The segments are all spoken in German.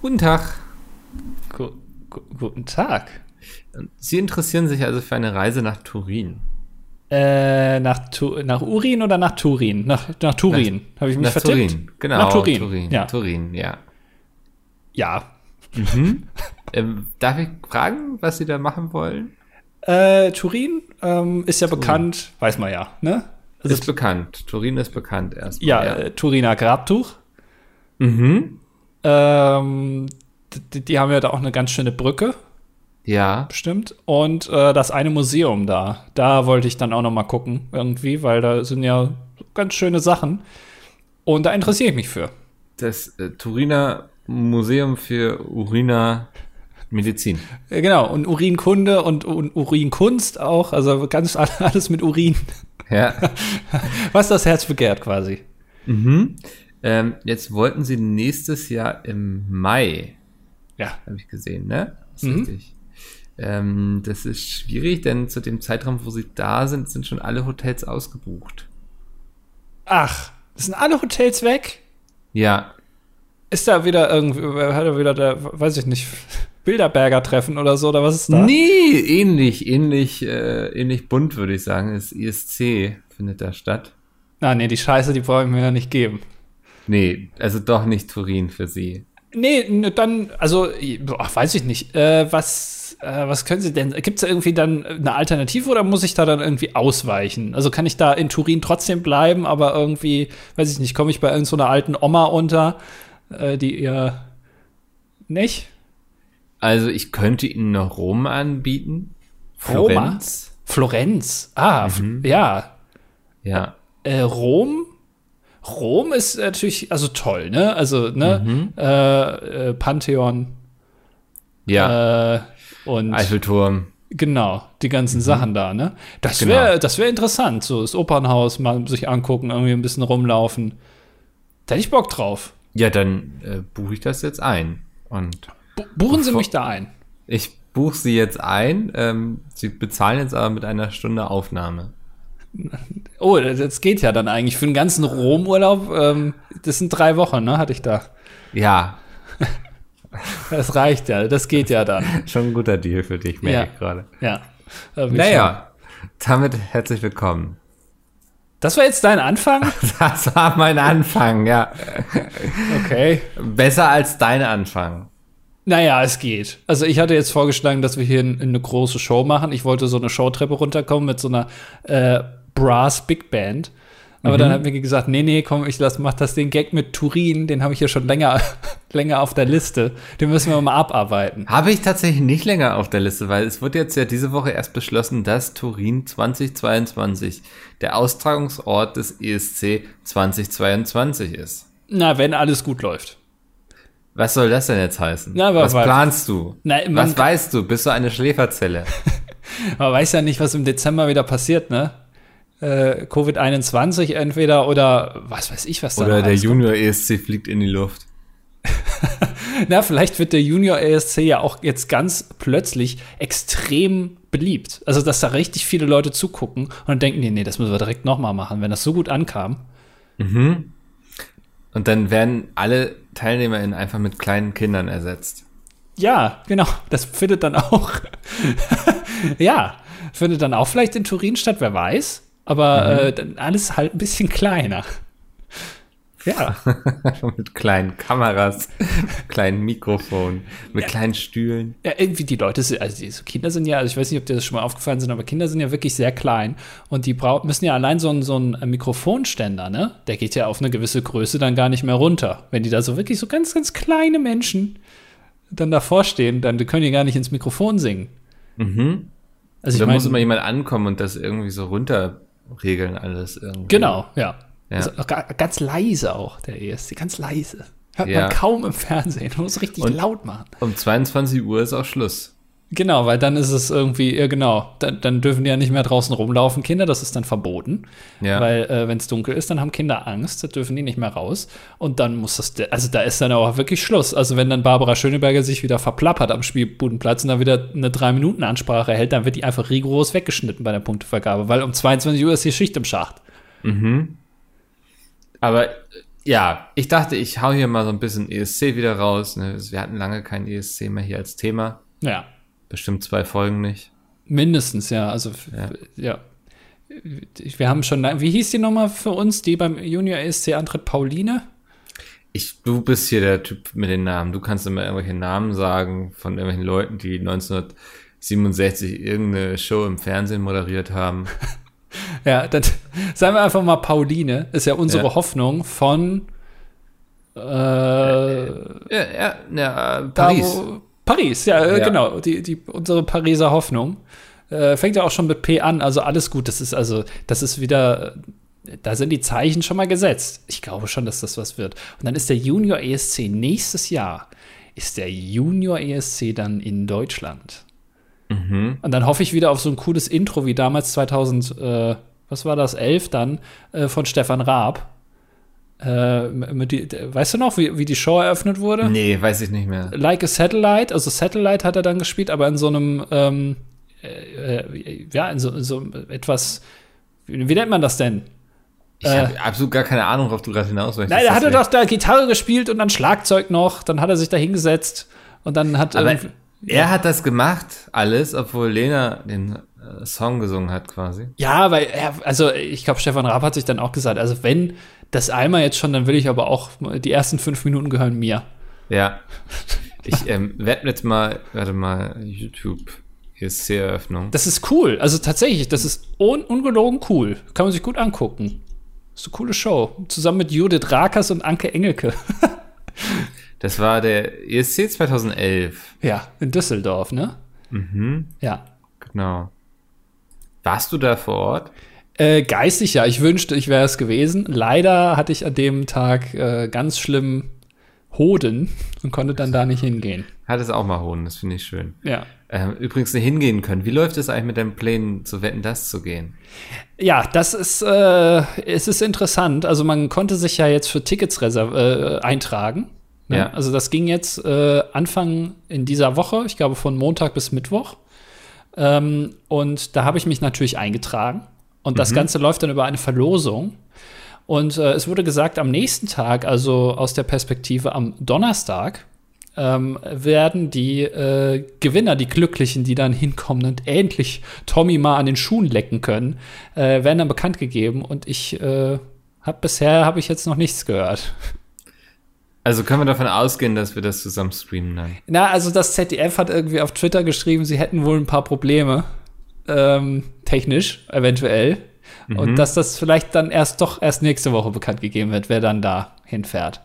Guten Tag. Gu gu guten Tag. Sie interessieren sich also für eine Reise nach Turin. Äh, nach, tu nach Urin oder nach Turin? Nach, nach Turin. Habe ich mich nach vertippt? Turin, genau. Nach Turin. Turin, Ja. Turin, ja. Ja. Ähm, darf ich fragen, was Sie da machen wollen? Äh, Turin ähm, ist ja bekannt, weiß man ja, ne? Also, ist bekannt. Turin ist bekannt erstmal. ja, Äh, Turiner Grabtuch. Mhm. Ähm, die, die haben ja da auch eine ganz schöne Brücke, Ja. bestimmt. Und äh, das eine Museum da, da wollte ich dann auch noch mal gucken, irgendwie, weil da sind ja ganz schöne Sachen. Und da interessiere ich mich für. Das äh, Turiner Museum für Uriner Medizin. Ja, genau, und Urinkunde und, und Urinkunst auch, also ganz alles mit Urin. Ja. Was das Herz begehrt quasi. mhm. Ähm, jetzt wollten Sie nächstes Jahr im Mai, Ja. habe ich gesehen, ne? Das ist Mhm. richtig. Ähm, das ist schwierig, denn zu dem Zeitraum, wo Sie da sind, sind schon alle Hotels ausgebucht. Ach, sind alle Hotels weg? Ja, Ist da wieder irgendwie, hat er wieder der, weiß ich nicht, Bilderberger Treffen oder so, oder was ist da? Nee, ähnlich, ähnlich, äh, ähnlich bunt, würde ich sagen. Das ISC findet da statt. Ah, nee, die Scheiße, die brauche ich mir ja nicht geben. Nee, also doch nicht Turin für sie. Nee, dann, also, boah, weiß ich nicht. Äh, was, äh, was können Sie denn? Gibt es da irgendwie dann eine Alternative oder muss ich da dann irgendwie ausweichen? Also kann ich da in Turin trotzdem bleiben, aber irgendwie, weiß ich nicht, komme ich bei irgendeiner so einer alten Oma unter, äh, die ihr nicht? Also ich könnte Ihnen noch Rom anbieten. Roma? Florenz. Florenz. Ah, f- ja. Ja. Äh, Rom? Rom ist natürlich, also toll, ne? Also, ne? Äh, äh, Pantheon Ja. äh, und Eiffelturm. genau, die ganzen Sachen da, ne? Das Genau. wäre das wäre interessant, so das Opernhaus mal sich angucken, irgendwie ein bisschen rumlaufen. Da hätte ich Bock drauf. Ja, dann äh, buche ich das jetzt ein. Und Bu buchen Sie mich da ein. ich buche Sie jetzt ein. Ähm, Sie bezahlen jetzt aber mit einer Stunde Aufnahme. Oh, das geht ja dann eigentlich für den ganzen Rom-Urlaub. Ähm, das sind drei Wochen, ne? Hatte ich da. Ja, Das reicht ja, das geht ja dann. schon ein guter Deal für dich, merke Ja. ich gerade. Ja. Naja, damit herzlich willkommen. Das war jetzt dein Anfang? Das war mein Anfang, ja. Okay. Besser als dein Anfang. Naja, es geht. Also ich hatte jetzt vorgeschlagen, dass wir hier in, in eine große Show machen. Ich wollte so eine Showtreppe runterkommen mit so einer äh, Brass Big Band. Aber dann hat mir gesagt, nee, nee, komm, ich lass, mach das den Gag mit Turin, den habe ich ja schon länger, länger auf der Liste. Den müssen wir mal abarbeiten. Habe ich tatsächlich nicht länger auf der Liste, weil es wurde jetzt ja diese Woche erst beschlossen, dass Turin 2022 der Austragungsort des ESC 2022 ist. Na, wenn alles gut läuft. Was soll das denn jetzt heißen? Na, was planst du? Na, was weißt du? Bist du eine Schläferzelle? Man weiß ja nicht, was im Dezember wieder passiert, ne? Äh, Covid-21 entweder oder was weiß ich, was da Oder der Junior ESC fliegt in die Luft. Na, vielleicht wird der Junior ESC ja auch jetzt ganz plötzlich extrem beliebt. Also, dass da richtig viele Leute zugucken und dann denken die, nee, das müssen wir direkt nochmal machen, wenn das so gut ankam. Und dann werden alle TeilnehmerInnen einfach mit kleinen Kindern ersetzt. Ja, genau, das findet dann auch, ja, findet dann auch vielleicht in Turin statt, wer weiß. Aber äh, dann alles halt ein bisschen kleiner. Ja, mit kleinen Kameras, kleinen Mikrofonen, mit kleinen Stühlen. ja, irgendwie die Leute, sind, also diese Kinder sind ja, also ich weiß nicht, ob dir das schon mal aufgefallen sind, aber Kinder sind ja wirklich sehr klein und die brau müssen ja allein so ein, so ein Mikrofonständer, ne? Der geht ja auf eine gewisse Größe dann gar nicht mehr runter. Wenn die da so wirklich so ganz, ganz kleine Menschen dann davor stehen, dann können die gar nicht ins Mikrofon singen. Mhm. Also ich da muss immer jemand ankommen und das irgendwie so runterregeln alles irgendwie. genau, ja. Ja. Also ganz leise auch, der ESC, ganz leise. Hört Ja. man kaum im Fernsehen, man muss richtig Und- laut machen. Um 22 Uhr ist auch Schluss. Genau, weil dann ist es irgendwie, ja genau, dann, dann dürfen die ja nicht mehr draußen rumlaufen, Kinder, das ist dann verboten. Ja. Weil äh, wenn es dunkel ist, dann haben Kinder Angst, da dürfen die nicht mehr raus. Und dann muss das, also da ist dann auch wirklich Schluss. Also wenn dann Barbara Schöneberger sich wieder verplappert am Spielbudenplatz und dann wieder eine Drei-Minuten-Ansprache hält, dann wird die einfach rigoros weggeschnitten bei der Punktevergabe, weil um 22 Uhr ist die Schicht im Schacht. Aber ja, ich dachte, ich hau hier mal so ein bisschen ESC wieder raus. Ne? Wir hatten lange kein ESC mehr hier als Thema. Ja. Bestimmt zwei Folgen nicht. Mindestens, ja. Also, ja. ja. Wir haben schon, wie hieß die nochmal für uns, die beim Junior ESC antritt? Pauline? Ich, du bist hier der Typ mit den Namen. Du kannst immer irgendwelche Namen sagen von irgendwelchen Leuten, die 1967 irgendeine Show im Fernsehen moderiert haben. ja, dann sagen wir einfach mal Pauline. Ist ja unsere ja. Hoffnung von äh, ja, ja, ja, Paris. Da, Paris, ja, ja, genau. Die, die, unsere Pariser Hoffnung. Äh, fängt ja auch schon mit P an, also alles gut. Das ist also, das ist wieder da sind die Zeichen schon mal gesetzt. Ich glaube schon, dass das was wird. Und dann ist der Junior ESC nächstes Jahr, ist der Junior ESC dann in Deutschland. Mhm. Und dann hoffe ich wieder auf so ein cooles Intro wie damals 2000, äh, was war das, 11 dann, äh, von Stefan Raab. Äh, die, weißt du noch, wie, wie die Show eröffnet wurde? Nee, weiß ich nicht mehr. Like a Satellite, also Satellite hat er dann gespielt, aber in so einem, ähm, äh, äh, ja, in so, in so etwas, wie, wie nennt man das denn? Ich habe äh, absolut gar keine Ahnung, worauf du gerade hinaus möchtest. Nein, er hatte doch da Gitarre gespielt und dann Schlagzeug noch. Dann hat er sich da hingesetzt und dann hat Aber er hat das gemacht, alles, obwohl Lena den äh, Song gesungen hat, quasi. Ja, weil er, also ich glaube, Stefan Raab hat sich dann auch gesagt, also wenn das einmal jetzt schon, dann will ich aber auch, die ersten fünf Minuten gehören mir. Ja. Ich ähm, werde jetzt mal, warte mal, YouTube. ESC-Eröffnung. Das ist cool. Also tatsächlich, das ist un ungelogen cool. Kann man sich gut angucken. Das ist eine coole Show. Zusammen mit Judith Rakers und Anke Engelke. das war der ESC 2011. Ja, in Düsseldorf, ne? Mhm. Ja. Genau. Warst du da vor Ort? Äh, geistig ja. Ich wünschte, ich wäre es gewesen. Leider hatte ich an dem Tag äh, ganz schlimm Hoden und konnte dann da nicht hingehen. Hat es auch mal Hoden, das finde ich schön. Ja. Ähm, übrigens hingehen können. Wie läuft es eigentlich mit deinen Plänen zu wetten, das zu gehen? Ja, das ist, äh, es ist interessant. Also man konnte sich ja jetzt für Tickets äh, eintragen. Ne? Ja. Also das ging jetzt äh, Anfang in dieser Woche, ich glaube von Montag bis Mittwoch. Ähm, und da habe ich mich natürlich eingetragen. Und das mhm. Ganze läuft dann über eine Verlosung. Und äh, es wurde gesagt, am nächsten Tag, also aus der Perspektive am Donnerstag, ähm, werden die äh, Gewinner, die Glücklichen, die dann hinkommen und endlich Tommy mal an den Schuhen lecken können, äh, werden dann bekannt gegeben. Und ich äh, habe bisher habe ich jetzt noch nichts gehört. Also können wir davon ausgehen, dass wir das zusammen streamen dann? Na, also das ZDF hat irgendwie auf Twitter geschrieben, sie hätten wohl ein paar Probleme, ähm, technisch eventuell. Mhm. Und dass das vielleicht dann erst doch erst nächste Woche bekannt gegeben wird, wer dann da hinfährt.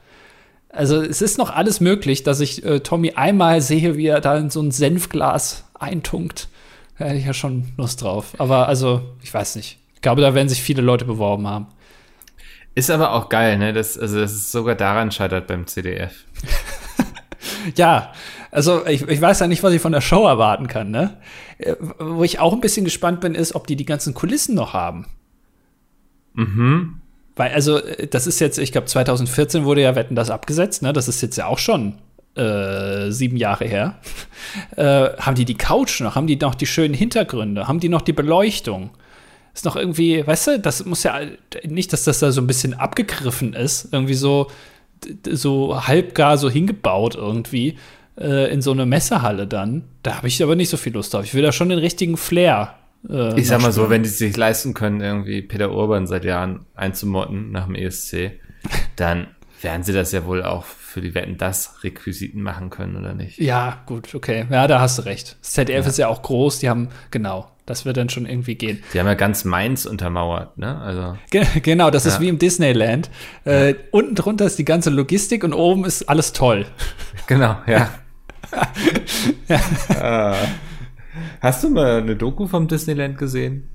Also es ist noch alles möglich, dass ich äh, Tommy einmal sehe, wie er da in so ein Senfglas eintunkt. Da hätte ich ja schon Lust drauf. Aber also, ich weiß nicht. Ich glaube, da werden sich viele Leute beworben haben. Ist aber auch geil, ne? Das, also, dass es sogar daran scheitert beim CDF. ja, also ich, ich weiß ja nicht, was ich von der Show erwarten kann, ne? Äh, wo ich auch ein bisschen gespannt bin, ist, ob die die ganzen Kulissen noch haben. Mhm. Weil, also, äh, das ist jetzt, ich glaube, 2014 wurde ja Wetten das abgesetzt, ne? Das ist jetzt ja auch schon äh, sieben Jahre her. äh, haben die die Couch noch? Haben die noch die schönen Hintergründe? Haben die noch die Beleuchtung? Ist noch irgendwie, weißt du, das muss ja nicht, dass das da so ein bisschen abgegriffen ist, irgendwie so, so halbgar so hingebaut irgendwie äh, in so eine Messehalle dann. Da habe ich aber nicht so viel Lust drauf. Ich will da schon den richtigen Flair äh, ich sag mal so, wenn die sich leisten können, irgendwie Peter Urban seit Jahren einzumotten nach dem ESC, dann werden sie das ja wohl auch für die Wetten das Requisiten machen können, oder nicht? Ja, gut, okay. Ja, da hast du recht. Das ZDF ja. ist ja auch groß, die haben, genau, das wird dann schon irgendwie gehen. Die haben ja ganz Mainz untermauert, ne? Also. Ge genau, das ja. ist wie im Disneyland. Äh. Unten drunter ist die ganze Logistik und oben ist alles toll. Genau, ja. Ah. Hast du mal eine Doku vom Disneyland gesehen?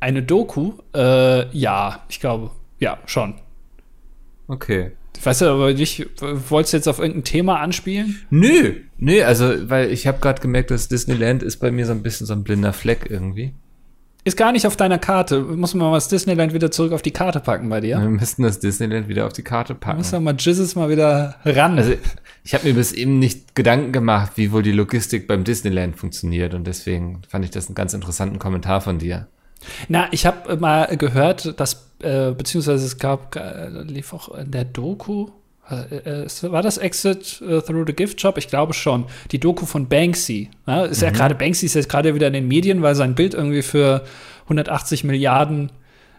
Eine Doku? Äh, ja, ich glaube, ja, schon. Okay. Ich weiß ja aber nicht, wolltest du jetzt auf irgendein Thema anspielen? Nö, nö, also, weil ich habe gerade gemerkt, dass Disneyland ist bei mir so ein bisschen so ein blinder Fleck irgendwie. Ist gar nicht auf deiner Karte. Muss man mal das Disneyland wieder zurück auf die Karte packen bei dir? Wir müssten das Disneyland wieder auf die Karte packen. Muss mal Jizzes mal wieder ran. Also, ich habe mir bis eben nicht Gedanken gemacht, wie wohl die Logistik beim Disneyland funktioniert. Und deswegen fand ich das einen ganz interessanten Kommentar von dir. Na, ich habe mal gehört, dass, äh, beziehungsweise es gab, äh, lief auch in der Doku, war das Exit äh, Through the Gift Shop? Ich glaube schon. Die Doku von Banksy. Ja, ist mhm. ja gerade, Banksy ist jetzt gerade wieder in den Medien, weil sein Bild irgendwie für 180 Milliarden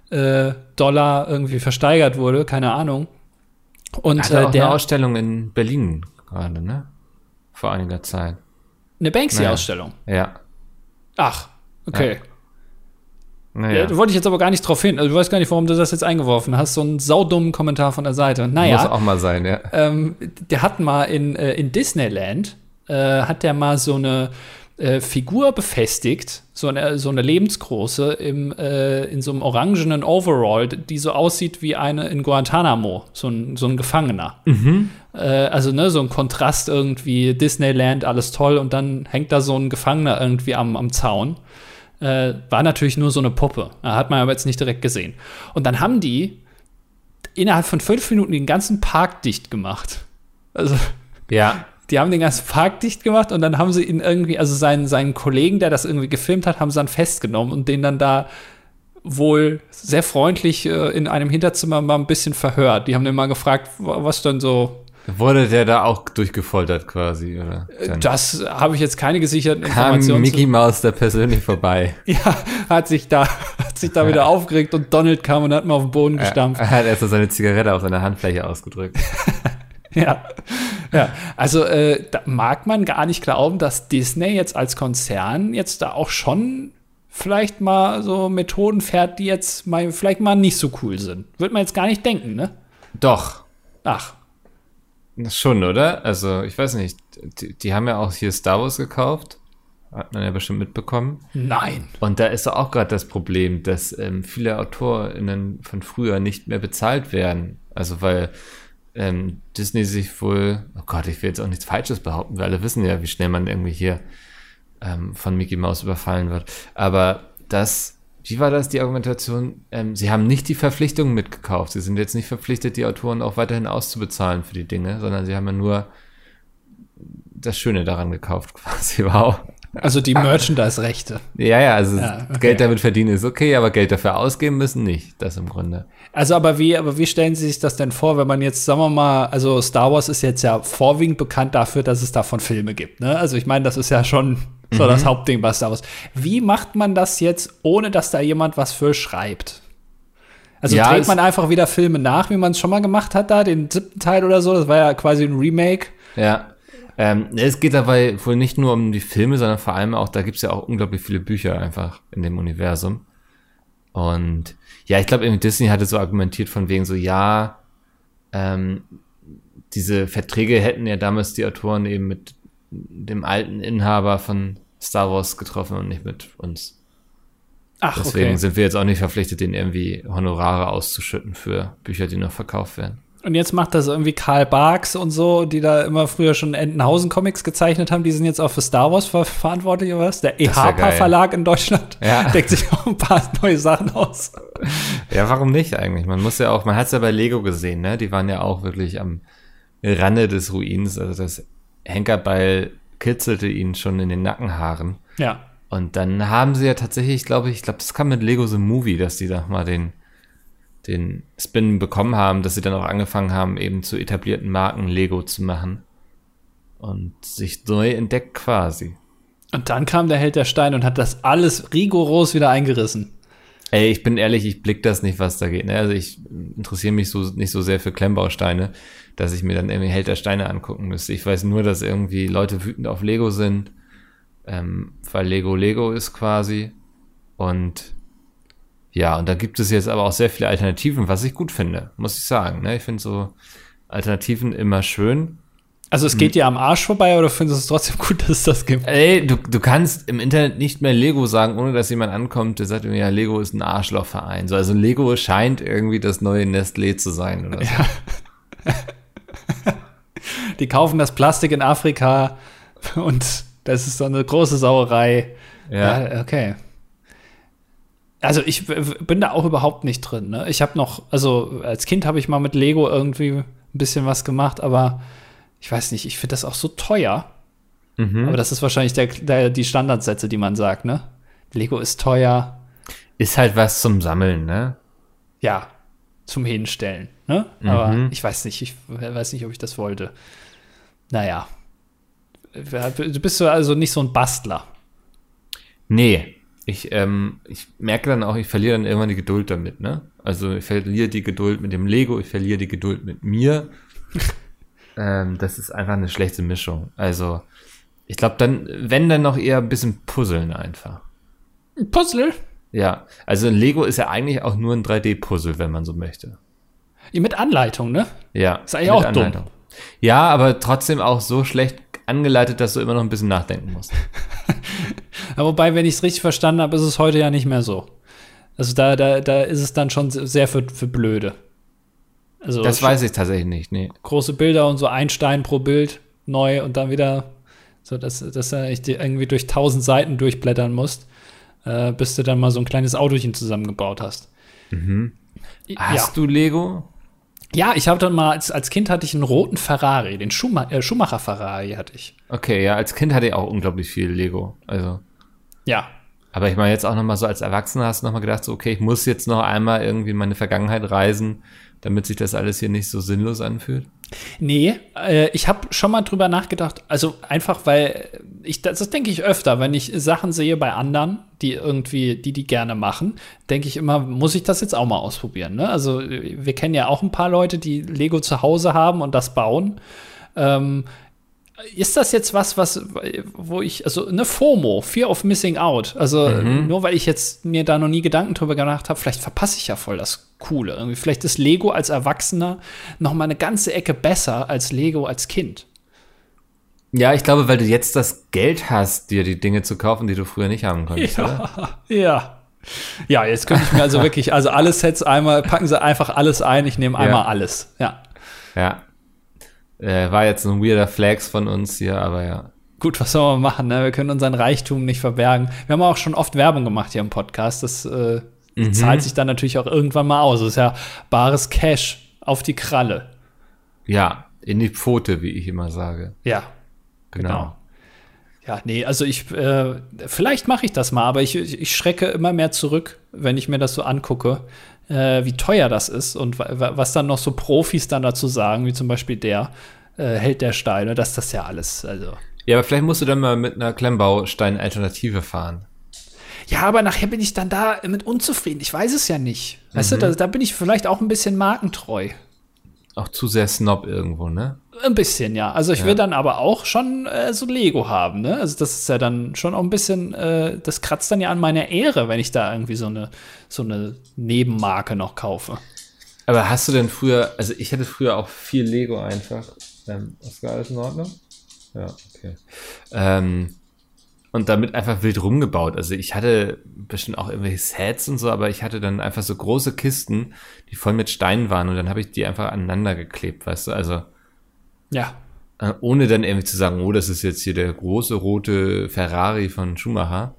äh, Dollar irgendwie versteigert wurde, keine Ahnung. Und Hatte auch der eine Ausstellung in Berlin gerade, ne? Vor einiger Zeit. Eine Banksy-Ausstellung? Naja. Ja. Ach, okay. Ja. Naja. Ja, da wollte ich jetzt aber gar nicht drauf hin. Also, du weißt gar nicht, warum du das jetzt eingeworfen hast. So einen saudummen Kommentar von der Seite. Naja. Muss auch mal sein, ja. Ähm, der hat mal in, äh, in Disneyland, äh, hat der mal so eine äh, Figur befestigt, so eine, so eine lebensgroße, im, äh, in so einem orangenen Overall, die so aussieht wie eine in Guantanamo, so ein, so ein Gefangener. Mhm. Äh, also, ne, so ein Kontrast irgendwie, Disneyland, alles toll, und dann hängt da so ein Gefangener irgendwie am, am Zaun. Äh, war natürlich nur so eine Puppe. Hat man aber jetzt nicht direkt gesehen. Und dann haben die innerhalb von fünf Minuten den ganzen Park dicht gemacht. Also. Ja. Die haben den ganzen Park dicht gemacht und dann haben sie ihn irgendwie, also seinen, seinen Kollegen, der das irgendwie gefilmt hat, haben sie dann festgenommen und den dann da wohl sehr freundlich äh, in einem Hinterzimmer mal ein bisschen verhört. Die haben den mal gefragt, was dann so Wurde der da auch durchgefoltert quasi, oder? Dann das habe ich jetzt keine gesicherten Informationen. Kam Mickey Mouse da persönlich vorbei? ja, hat sich da, hat sich da wieder aufgeregt und Donald kam und hat mal auf den Boden gestampft. Er hat erst so seine Zigarette auf seiner Handfläche ausgedrückt. ja. Ja, also äh, da mag man gar nicht glauben, dass Disney jetzt als Konzern jetzt da auch schon vielleicht mal so Methoden fährt, die jetzt mal vielleicht mal nicht so cool sind. Würde man jetzt gar nicht denken, ne? Doch. Ach. Schon, oder? Also, ich weiß nicht. Die, die, haben ja auch hier Star Wars gekauft. Hat man ja bestimmt mitbekommen. Nein. Und da ist auch gerade das Problem, dass ähm, viele AutorInnen von früher nicht mehr bezahlt werden. Also, weil ähm, Disney sich wohl, oh Gott, ich will jetzt auch nichts Falsches behaupten, weil alle wissen ja, wie schnell man irgendwie hier ähm, von Mickey Mouse überfallen wird. Aber das wie war das die Argumentation? Ähm, sie haben nicht die Verpflichtungen mitgekauft. Sie sind jetzt nicht verpflichtet, die Autoren auch weiterhin auszubezahlen für die Dinge, sondern sie haben ja nur das Schöne daran gekauft, quasi. Wow. Also die Merchandise-Rechte. Ja, ja, also ja, okay. Geld damit verdienen ist okay, aber Geld dafür ausgeben müssen nicht. Das im Grunde. Also, aber wie, aber wie stellen Sie sich das denn vor, wenn man jetzt, sagen wir mal, also Star Wars ist jetzt ja vorwiegend bekannt dafür, dass es davon Filme gibt. Ne? Also ich meine, das ist ja schon so mhm. das Hauptding bei Star Wars. Wie macht man das jetzt, ohne dass da jemand was für schreibt? Also ja, dreht man einfach wieder Filme nach, wie man es schon mal gemacht hat, da, den siebten Teil oder so. Das war ja quasi ein Remake. Ja. Ähm, es geht dabei wohl nicht nur um die Filme, sondern vor allem auch, da gibt es ja auch unglaublich viele Bücher einfach in dem Universum. Und ja, ich glaube, Disney hatte so argumentiert von wegen so, ja, ähm, diese Verträge hätten ja damals die Autoren eben mit dem alten Inhaber von Star Wars getroffen und nicht mit uns. Ach, Deswegen okay. sind wir jetzt auch nicht verpflichtet, denen irgendwie Honorare auszuschütten für Bücher, die noch verkauft werden. Und jetzt macht das irgendwie Karl Barks und so, die da immer früher schon Entenhausen-Comics gezeichnet haben, die sind jetzt auch für Star Wars ver verantwortlich oder was? Der EHPA-Verlag in Deutschland ja. deckt sich auch ein paar neue Sachen aus. Ja, warum nicht eigentlich? Man muss ja auch, man hat es ja bei Lego gesehen, ne? Die waren ja auch wirklich am Rande des Ruins. Also das Henkerbeil kitzelte ihn schon in den Nackenhaaren. Ja. Und dann haben sie ja tatsächlich, glaube ich, ich glaube, das kam mit Lego The Movie, dass die da mal den, den Spin bekommen haben, dass sie dann auch angefangen haben, eben zu etablierten Marken Lego zu machen. Und sich neu entdeckt quasi. Und dann kam der Held der Steine und hat das alles rigoros wieder eingerissen. Ey, ich bin ehrlich, ich blick das nicht, was da geht. Ne? Also ich interessiere mich so nicht so sehr für Klemmbausteine dass ich mir dann irgendwie Held der Steine angucken müsste. Ich weiß nur, dass irgendwie Leute wütend auf Lego sind, ähm, weil Lego Lego ist quasi. Und ja, und da gibt es jetzt aber auch sehr viele Alternativen, was ich gut finde, muss ich sagen. Ne? Ich finde so Alternativen immer schön. Also es geht dir am Arsch vorbei oder findest du es trotzdem gut, dass es das gibt? Ey, du, du kannst im Internet nicht mehr Lego sagen, ohne dass jemand ankommt, der sagt mir, ja, Lego ist ein Arschlochverein. So, also Lego scheint irgendwie das neue Nestlé zu sein oder so. Ja. die kaufen das Plastik in Afrika und das ist so eine große Sauerei. Ja, ja okay. Also ich bin da auch überhaupt nicht drin. Ne? Ich habe noch, also als Kind habe ich mal mit Lego irgendwie ein bisschen was gemacht, aber ich weiß nicht, ich finde das auch so teuer. Mhm. Aber das ist wahrscheinlich der, der, die Standardsätze, die man sagt, ne? Lego ist teuer. Ist halt was zum Sammeln, ne? Ja, zum Hinstellen. Ne? Aber ich weiß nicht, ich weiß nicht, ob ich das wollte. Naja. Du bist so also nicht so ein Bastler. Nee. Ich, ähm, ich merke dann auch, ich verliere dann irgendwann die Geduld damit, ne? Also ich verliere die Geduld mit dem Lego, ich verliere die Geduld mit mir. ähm, das ist einfach eine schlechte Mischung. Also, ich glaube dann, wenn dann noch eher ein bisschen puzzeln einfach. Ein Puzzle? Ja, also ein Lego ist ja eigentlich auch nur ein 3D-Puzzle, wenn man so möchte. Mit Anleitung, ne? Ja. Ist eigentlich auch dumm. Ja, aber trotzdem auch so schlecht angeleitet, dass du immer noch ein bisschen nachdenken musst. Ja, wobei, wenn ich es richtig verstanden habe, ist es heute ja nicht mehr so. Also da, da, da ist es dann schon sehr für, für blöde. Also Das weiß ich tatsächlich nicht, nee. große Bilder und so ein Stein pro Bild neu und dann wieder so, dass, dass du irgendwie durch tausend Seiten durchblättern musst, äh, bis du dann mal so ein kleines Autochen zusammengebaut hast. Ja. Hast du Lego? Ja, ich habe dann mal, als, als Kind hatte ich einen roten Ferrari, den Schuma äh, Schumacher Ferrari hatte ich. Okay, ja, als Kind hatte ich auch unglaublich viel Lego. Also, Ja, aber ich meine jetzt auch noch mal so als Erwachsener hast du noch mal gedacht, so okay, ich muss jetzt noch einmal irgendwie in meine Vergangenheit reisen, damit sich das alles hier nicht so sinnlos anfühlt. Nee, äh, ich habe schon mal drüber nachgedacht. Also einfach, weil ich das, das denke ich öfter, wenn ich Sachen sehe bei anderen, die irgendwie, die die gerne machen, denke ich immer, muss ich das jetzt auch mal ausprobieren. Ne? Also wir kennen ja auch ein paar Leute, die Lego zu Hause haben und das bauen. Ähm, ist das jetzt was, was, wo ich, also eine FOMO, Fear of Missing Out. Also nur weil ich jetzt mir da noch nie Gedanken drüber gemacht habe, vielleicht verpasse ich ja voll das Coole. Irgendwie, vielleicht ist Lego als Erwachsener noch mal eine ganze Ecke besser als Lego als Kind. Ja, ich glaube, weil du jetzt das Geld hast, dir die Dinge zu kaufen, die du früher nicht haben konntest, oder? Ja, ja. Ja, jetzt könnte ich mir also wirklich, also alle Sets einmal, packen sie einfach alles ein, ich nehme einmal alles. Ja. Ja. Äh, war jetzt ein weirder Flex von uns hier, aber ja. Gut, was soll man machen? Ne? Wir können unseren Reichtum nicht verbergen. Wir haben auch schon oft Werbung gemacht hier im Podcast. Das äh, zahlt sich dann natürlich auch irgendwann mal aus. Das ist ja bares Cash auf die Kralle. Ja, in die Pfote, wie ich immer sage. Ja, Genau. genau. Ja, nee, also ich, äh, vielleicht mache ich das mal, aber ich ich schrecke immer mehr zurück, wenn ich mir das so angucke, äh, wie teuer das ist und wa- wa- was dann noch so Profis dann dazu sagen, wie zum Beispiel der äh, Held der Steine, dass das ja alles, also. Ja, aber vielleicht musst du dann mal mit einer Klemmbaustein-Alternative fahren. Ja, aber nachher bin ich dann da mit unzufrieden. Ich weiß es ja nicht. Weißt du, da, da bin ich vielleicht auch ein bisschen markentreu. Auch zu sehr Snob irgendwo, ne? Ein bisschen, ja. Also ich will dann aber auch schon äh, so Lego haben, ne? Also das ist ja dann schon auch ein bisschen, äh, das kratzt dann ja an meiner Ehre, wenn ich da irgendwie so eine, so eine Nebenmarke noch kaufe. Aber hast du denn früher, also ich hatte früher auch viel Lego einfach. Ähm, ist alles in Ordnung? Ja, okay. Ähm, und damit einfach wild rumgebaut. Also ich hatte bestimmt auch irgendwelche Sets und so, aber ich hatte dann einfach so große Kisten, die voll mit Steinen waren und dann habe ich die einfach aneinander geklebt, weißt du? Also Ja. äh, ohne dann irgendwie zu sagen, oh, das ist jetzt hier der große rote Ferrari von Schumacher.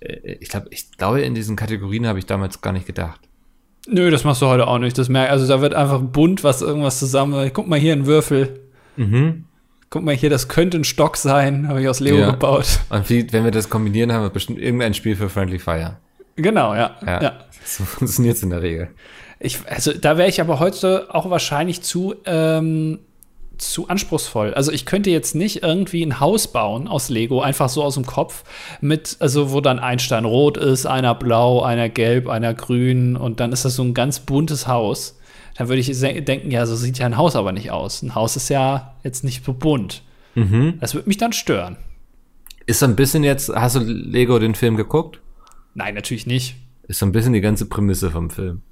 Äh, Ich glaube, ich glaube, in diesen Kategorien habe ich damals gar nicht gedacht. Nö, das machst du heute auch nicht. Das merk, also da wird einfach bunt was irgendwas zusammen. Guck mal hier ein Würfel. Mhm. Guck mal hier, das könnte ein Stock sein. Habe ich aus Lego Ja. gebaut. Und wie, wenn wir das kombinieren, haben wir bestimmt irgendein Spiel für Friendly Fire. Genau, ja. Ja. ja. So funktioniert es in der Regel. Ich, also da wäre ich aber heute auch wahrscheinlich zu, ähm, zu anspruchsvoll. Also ich könnte jetzt nicht irgendwie ein Haus bauen aus Lego, einfach so aus dem Kopf, mit, also wo dann ein Stein rot ist, einer blau, einer gelb, einer grün und dann ist das so ein ganz buntes Haus. Dann würde ich denken, ja, so sieht ja ein Haus aber nicht aus. Ein Haus ist ja jetzt nicht so bunt. Das würde mich dann stören. Ist so ein bisschen jetzt, hast du Lego den Film geguckt? Nein, natürlich nicht. Ist so ein bisschen die ganze Prämisse vom Film.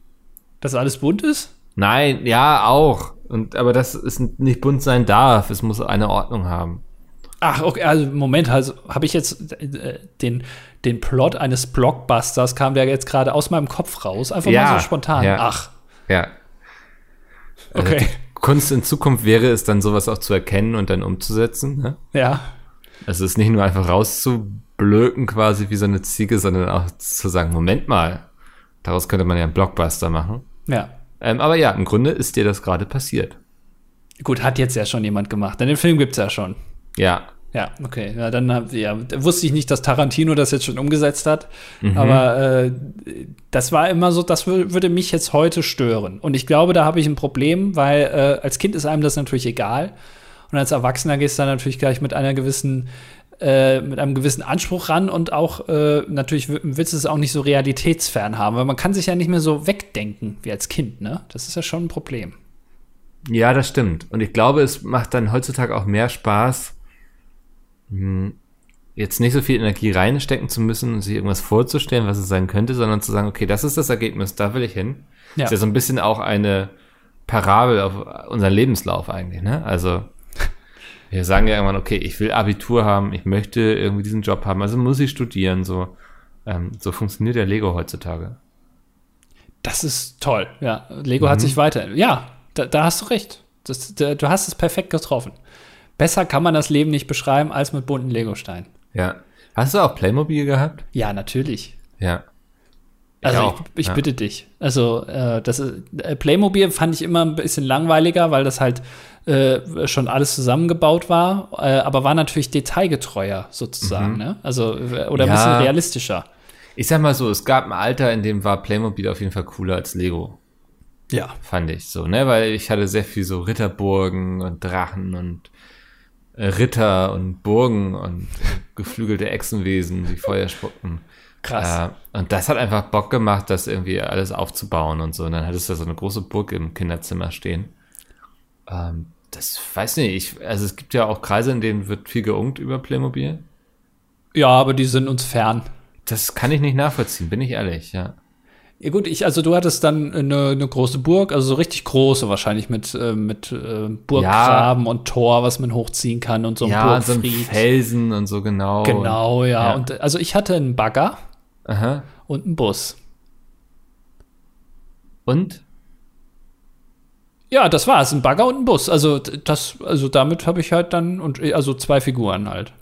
Dass alles bunt ist? Nein, ja, auch. Und, aber das ist nicht bunt sein darf. Es muss eine Ordnung haben. Ach, okay, also Moment, also habe ich jetzt äh, den, den Plot eines Blockbusters, kam der jetzt gerade aus meinem Kopf raus, einfach Ja, mal so spontan. ja. Ach, Ja. Also okay. Kunst in Zukunft wäre es dann sowas auch zu erkennen und dann umzusetzen. Ne? Ja, Also es ist nicht nur einfach rauszublöken quasi wie so eine Ziege, sondern auch zu sagen, Moment mal, daraus könnte man ja einen Blockbuster machen. ja. Ähm, aber ja, im Grunde ist dir das gerade passiert. Gut, hat jetzt ja schon jemand gemacht, denn den Film gibt's ja schon. Ja, Ja, okay. Ja, dann hab, ja, wusste ich nicht, dass Tarantino das jetzt schon umgesetzt hat. Mhm. Aber äh, das war immer so, das wür- würde mich jetzt heute stören. Und ich glaube, da habe ich ein Problem, weil äh, als Kind ist einem das natürlich egal. Und als Erwachsener gehst du dann natürlich gleich mit einer gewissen, äh, mit einem gewissen Anspruch ran und auch äh, natürlich willst du es auch nicht so realitätsfern haben, weil man kann sich ja nicht mehr so wegdenken wie als Kind, ne? Das ist ja schon ein Problem. Ja, das stimmt. Und ich glaube, es macht dann heutzutage auch mehr Spaß, hm, jetzt nicht so viel Energie reinstecken zu müssen und sich irgendwas vorzustellen, was es sein könnte, sondern zu sagen, okay, das ist das Ergebnis, da will ich hin. Ja. Ist ja so ein bisschen auch eine Parabel auf unseren Lebenslauf eigentlich, ne? Also, wir sagen ja irgendwann, okay, ich will Abitur haben, ich möchte irgendwie diesen Job haben, also muss ich studieren, so. Ähm, so funktioniert der Lego heutzutage. Das ist toll. Ja, Lego hat sich weiter. Ja, da, da hast du recht. Das, da, du hast es perfekt getroffen. Besser kann man das Leben nicht beschreiben als mit bunten Legosteinen. Ja. Hast du auch Playmobil gehabt? Ja, natürlich. Ja. Also ich, auch, ich ja. bitte dich. Also äh, das ist, äh, Playmobil fand ich immer ein bisschen langweiliger, weil das halt äh, schon alles zusammengebaut war, äh, aber war natürlich detailgetreuer sozusagen. Ne? Also äh, oder ein Ja. bisschen realistischer. Ich sag mal so, es gab ein Alter, in dem war Playmobil auf jeden Fall cooler als Lego, Ja. fand ich so, ne? Weil ich hatte sehr viel so Ritterburgen und Drachen und äh, Ritter und Burgen und geflügelte Echsenwesen, die Feuer spuckten. Krass. Äh, und das hat einfach Bock gemacht, das irgendwie alles aufzubauen und so. Und dann hattest du so eine große Burg im Kinderzimmer stehen. Ähm, das weiß nicht, ich, also es gibt ja auch Kreise, in denen wird viel geungt über Playmobil. Ja, aber die sind uns fern. Das kann ich nicht nachvollziehen, bin ich ehrlich, ja. Ja gut, ich, also du hattest dann eine, eine große Burg, also so richtig große wahrscheinlich mit, äh, mit äh, Burggraben und Tor, was man hochziehen kann und so ein ja, so Burgfried. Felsen und so genau. genau, ja. ja. Und also ich hatte einen Bagger Aha. und einen Bus. Und? Ja, das war's, ein Bagger und ein Bus. Also das, also damit habe ich halt dann und also zwei Figuren halt.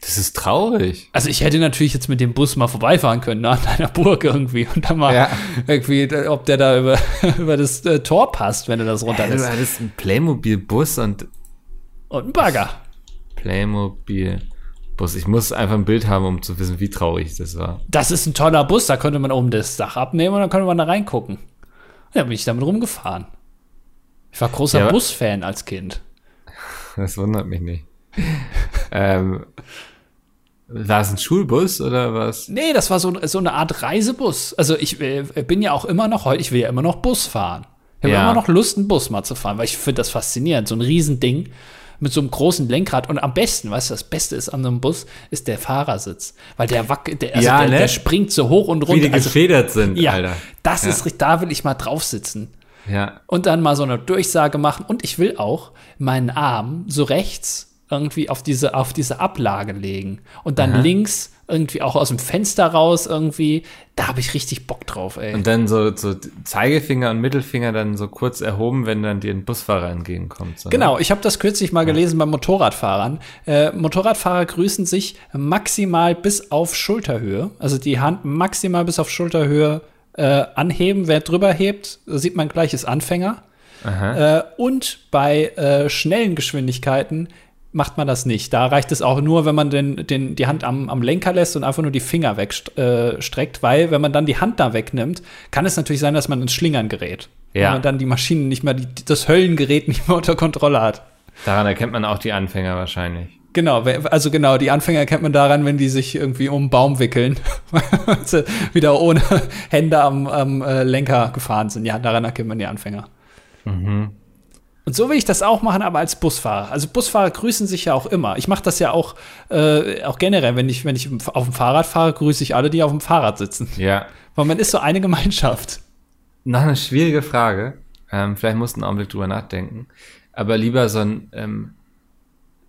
Das ist traurig. Also ich hätte natürlich jetzt mit dem Bus mal vorbeifahren können ne, an einer Burg irgendwie und dann mal Ja. irgendwie, ob der da über, über das äh, Tor passt, wenn du das Du runterlässt. hattest einen Playmobil-Bus und Und ein Bagger. Playmobil-Bus. Ich muss einfach ein Bild haben, um zu wissen, wie traurig das war. Das ist ein toller Bus, da konnte man oben das Dach abnehmen und dann konnte man da reingucken. Ja, bin ich damit rumgefahren. Ich war großer Ja, Busfan als Kind. Das wundert mich nicht. ähm, war es ein Schulbus oder was? Nee, das war so, so eine Art Reisebus. Also ich äh, bin ja auch immer noch heute, ich will ja immer noch Bus fahren. Ich habe Ja. immer noch Lust, einen Bus mal zu fahren, weil ich finde das faszinierend. So ein Riesending mit so einem großen Lenkrad. Und am besten, weißt du, das Beste ist an so einem Bus, ist der Fahrersitz. Weil der wackelt, der, also Ja, der, ne? der springt so hoch und Wie die runter. Also, gefedert sind, ja, Alter. das Ja. ist richtig, da will ich mal drauf sitzen. Ja. und dann mal so eine Durchsage machen. Und ich will auch meinen Arm so rechts irgendwie auf diese, auf diese Ablage legen. Und dann links irgendwie auch aus dem Fenster raus irgendwie. Da habe ich richtig Bock drauf, ey. Und dann so, so Zeigefinger und Mittelfinger dann so kurz erhoben, wenn dann dir ein Busfahrer entgegenkommt. So, ne? Genau, ich habe das kürzlich mal gelesen bei Motorradfahrern. Äh, Motorradfahrer grüßen sich maximal bis auf Schulterhöhe. Also die Hand maximal bis auf Schulterhöhe äh, anheben. Wer drüber hebt, sieht man gleich, ist Anfänger. Äh, und bei äh, schnellen Geschwindigkeiten macht man das nicht. Da reicht es auch nur, wenn man den, den, die Hand am, am Lenker lässt und einfach nur die Finger wegstreckt, äh, weil wenn man dann die Hand da wegnimmt, kann es natürlich sein, dass man ins Schlingern gerät. Ja. Wenn man dann die Maschine nicht mehr, die, das Höllengerät nicht mehr unter Kontrolle hat. Daran erkennt man auch die Anfänger wahrscheinlich. Genau, also genau, die Anfänger kennt man daran, wenn die sich irgendwie um einen Baum wickeln, weil sie wieder ohne Hände am, am äh, Lenker gefahren sind. Ja, daran erkennt man die Anfänger. Und so will ich das auch machen, aber als Busfahrer. Also Busfahrer grüßen sich ja auch immer. Ich mache das ja auch, äh, auch generell, wenn ich, wenn ich auf dem Fahrrad fahre, grüße ich alle, die auf dem Fahrrad sitzen. Ja. Weil man ist so eine Gemeinschaft. Noch eine schwierige Frage. Ähm, vielleicht musst du einen Augenblick drüber nachdenken. Aber lieber so ein, ähm,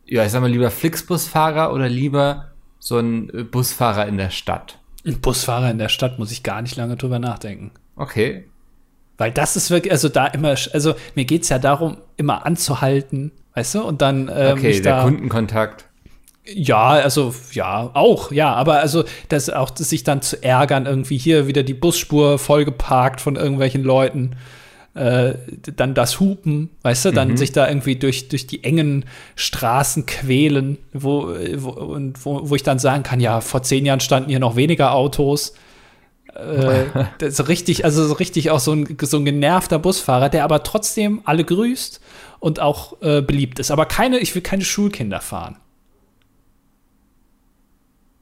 ja, ich sag mal, lieber Flixbusfahrer oder lieber so ein äh, Busfahrer in der Stadt? Ein Busfahrer in der Stadt muss ich gar nicht lange drüber nachdenken. Okay. Weil das ist wirklich, also da immer, also mir geht's ja darum, immer anzuhalten, weißt du, und dann ähm, Okay, der da, Kundenkontakt. Ja, also ja, auch, ja, aber also das auch das sich dann zu ärgern, irgendwie hier wieder die Busspur vollgeparkt von irgendwelchen Leuten. äh, dann das Hupen, weißt du, dann mhm. sich da irgendwie durch, durch die engen Straßen quälen, wo, wo, und wo, wo ich dann sagen kann, ja, vor zehn Jahren standen hier noch weniger Autos. Äh, so richtig, also so richtig auch so ein, so ein genervter Busfahrer, der aber trotzdem alle grüßt und auch äh, beliebt ist. Aber keine, ich will keine Schulkinder fahren.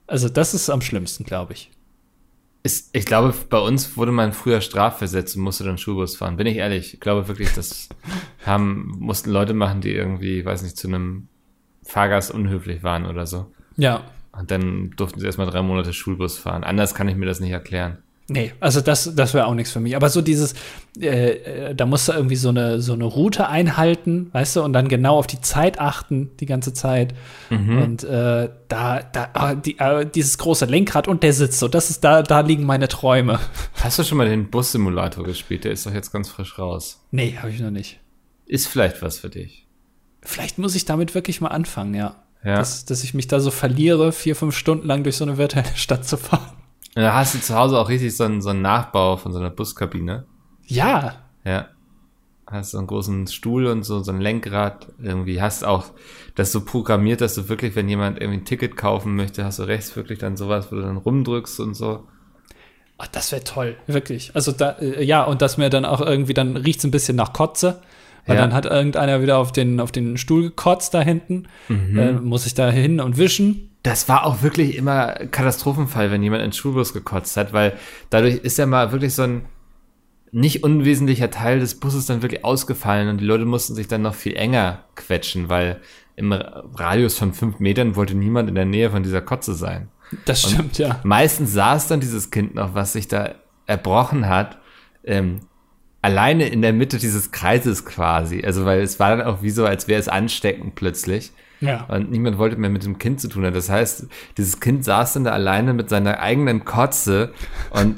Also, das ist am schlimmsten, glaube ich. Ist, ich glaube, bei uns wurde man früher strafversetzt und musste dann Schulbus fahren. Bin ich ehrlich. Ich glaube wirklich, das haben, mussten Leute machen, die irgendwie, weiß nicht, zu einem Fahrgast unhöflich waren oder so. Ja. Und dann durften sie erstmal drei Monate Schulbus fahren. Anders kann ich mir das nicht erklären. Nee, also das, das wäre auch nichts für mich. Aber so dieses, äh, äh, da musst du irgendwie so eine, so eine Route einhalten, weißt du, und dann genau auf die Zeit achten, die ganze Zeit. Mhm. Und äh, da, da, ah, die, äh, dieses große Lenkrad und der Sitz, so, das ist, da, da liegen meine Träume. Hast du schon mal den Bus-Simulator gespielt? Der ist doch jetzt ganz frisch raus. Nee, habe ich noch nicht. Ist vielleicht was für dich. Vielleicht muss ich damit wirklich mal anfangen, ja. ja. Dass, dass ich mich da so verliere, vier, fünf Stunden lang durch so eine virtuelle Stadt zu fahren. Da hast du zu Hause auch richtig so einen, so einen Nachbau von so einer Buskabine. Ja. Ja. Hast so einen großen Stuhl und so, so ein Lenkrad. Irgendwie hast auch das so programmiert, dass du wirklich, wenn jemand irgendwie ein Ticket kaufen möchte, hast du rechts wirklich dann sowas, wo du dann rumdrückst und so. Ach, das wäre toll, wirklich. Also da, äh, ja, und dass mir dann auch irgendwie, dann riecht es ein bisschen nach Kotze. Weil ja. dann hat irgendeiner wieder auf den, auf den Stuhl gekotzt da hinten. Mhm. Äh, muss ich da hin und wischen das war auch wirklich immer Katastrophenfall, wenn jemand in Schulbus gekotzt hat, weil dadurch ist ja mal wirklich so ein nicht unwesentlicher Teil des Busses dann wirklich ausgefallen und die Leute mussten sich dann noch viel enger quetschen, weil im Radius von fünf Metern wollte niemand in der Nähe von dieser Kotze sein. Das stimmt, und ja. Meistens saß dann dieses Kind noch, was sich da erbrochen hat, ähm, alleine in der Mitte dieses Kreises quasi. Also, weil es war dann auch wie so, als wäre es ansteckend plötzlich. Ja. Und niemand wollte mehr mit dem Kind zu tun haben. Das heißt, dieses Kind saß dann da alleine mit seiner eigenen Kotze und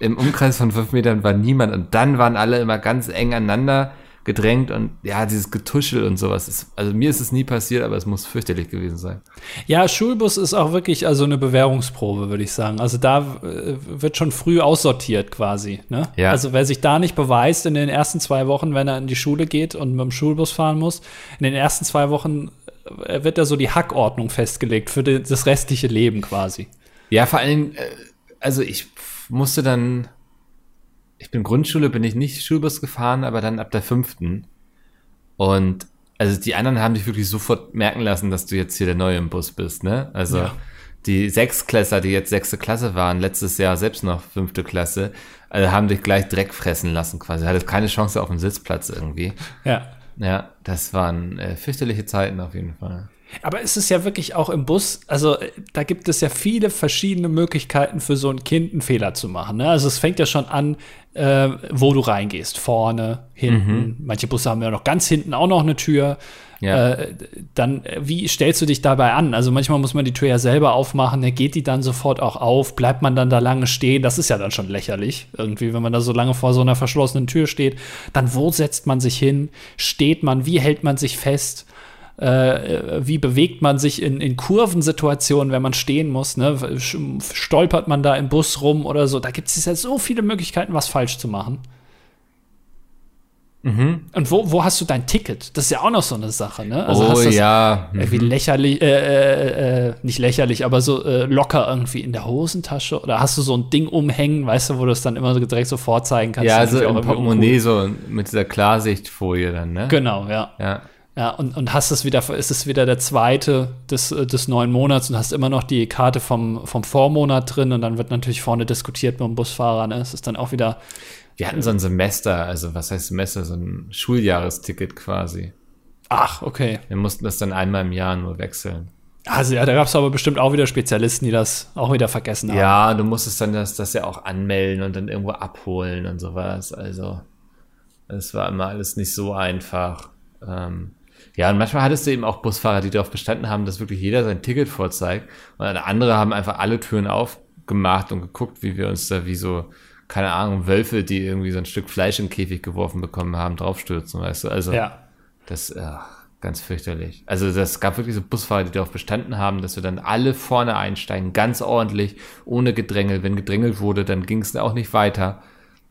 im Umkreis von fünf Metern war niemand. Und dann waren alle immer ganz eng aneinander gedrängt und ja, dieses Getuschel und sowas. Ist, also mir ist es nie passiert, aber es muss fürchterlich gewesen sein. Ja, Schulbus ist auch wirklich also eine Bewährungsprobe, würde ich sagen. Also da äh, wird schon früh aussortiert quasi. Ne? Ja. Also wer sich da nicht beweist in den ersten zwei Wochen, wenn er in die Schule geht und mit dem Schulbus fahren muss, in den ersten zwei Wochen wird da so die Hackordnung festgelegt für das restliche Leben quasi. Ja, vor allem, äh, also ich musste dann, ich bin Grundschule, bin ich nicht Schulbus gefahren, aber dann ab der fünften. Und also die anderen haben dich wirklich sofort merken lassen, dass du jetzt hier der Neue im Bus bist, ne? Also ja. die Sechsklässler, die jetzt sechste Klasse waren, letztes Jahr selbst noch fünfte Klasse, also haben dich gleich Dreck fressen lassen quasi. Hattest keine Chance auf den Sitzplatz irgendwie. Ja. Ja, das waren äh, fürchterliche Zeiten auf jeden Fall. Aber es ist ja wirklich auch im Bus, also äh, da gibt es ja viele verschiedene Möglichkeiten für so ein Kind einen Fehler zu machen. Ne? Also es fängt ja schon an, äh, wo du reingehst. Vorne, hinten. Mhm. Manche Busse haben ja noch ganz hinten auch noch eine Tür. Ja. Äh, dann, äh, wie stellst du dich dabei an? Also manchmal muss man die Tür ja selber aufmachen, geht die dann sofort auch auf, bleibt man dann da lange stehen? Das ist ja dann schon lächerlich, irgendwie, wenn man da so lange vor so einer verschlossenen Tür steht. Dann wo setzt man sich hin? Steht man? Wie hält man sich fest? Äh, wie bewegt man sich in, in Kurvensituationen, wenn man stehen muss? Ne? Stolpert man da im Bus rum oder so? Da gibt es ja so viele Möglichkeiten, was falsch zu machen. Mhm. Und wo, wo hast du dein Ticket? Das ist ja auch noch so eine Sache, ne? Also oh ja. Mhm. Irgendwie lächerlich, äh, äh, äh, nicht lächerlich, aber so äh, locker irgendwie in der Hosentasche oder hast du so ein Ding umhängen, weißt du, wo du es dann immer so direkt so vorzeigen kannst? Ja, also im Portemonnaie so mit dieser Klarsichtfolie dann, ne? Genau, ja. Ja. Ja, und, und hast es wieder, ist es wieder der zweite des, des neuen Monats und hast immer noch die Karte vom, vom Vormonat drin und dann wird natürlich vorne diskutiert mit dem Busfahrer, ne? Es ist dann auch wieder wir hatten so ein Semester, also was heißt Semester, so ein Schuljahresticket quasi. Ach, okay. Wir mussten das dann einmal im Jahr nur wechseln. Also ja, da gab es aber bestimmt auch wieder Spezialisten, die das auch wieder vergessen haben. Ja, du musstest dann das, das ja auch anmelden und dann irgendwo abholen und sowas. Also es war immer alles nicht so einfach. Ähm, ja, und manchmal hattest du eben auch Busfahrer, die darauf bestanden haben, dass wirklich jeder sein Ticket vorzeigt. Und andere haben einfach alle Türen aufgemacht und geguckt, wie wir uns da wie so keine Ahnung, Wölfe, die irgendwie so ein Stück Fleisch im Käfig geworfen bekommen haben, draufstürzen, weißt du? Also, ja. das, ach, ganz fürchterlich. Also, das gab wirklich so Busfahrer, die darauf bestanden haben, dass wir dann alle vorne einsteigen, ganz ordentlich, ohne Gedrängel. Wenn gedrängelt wurde, dann ging es auch nicht weiter.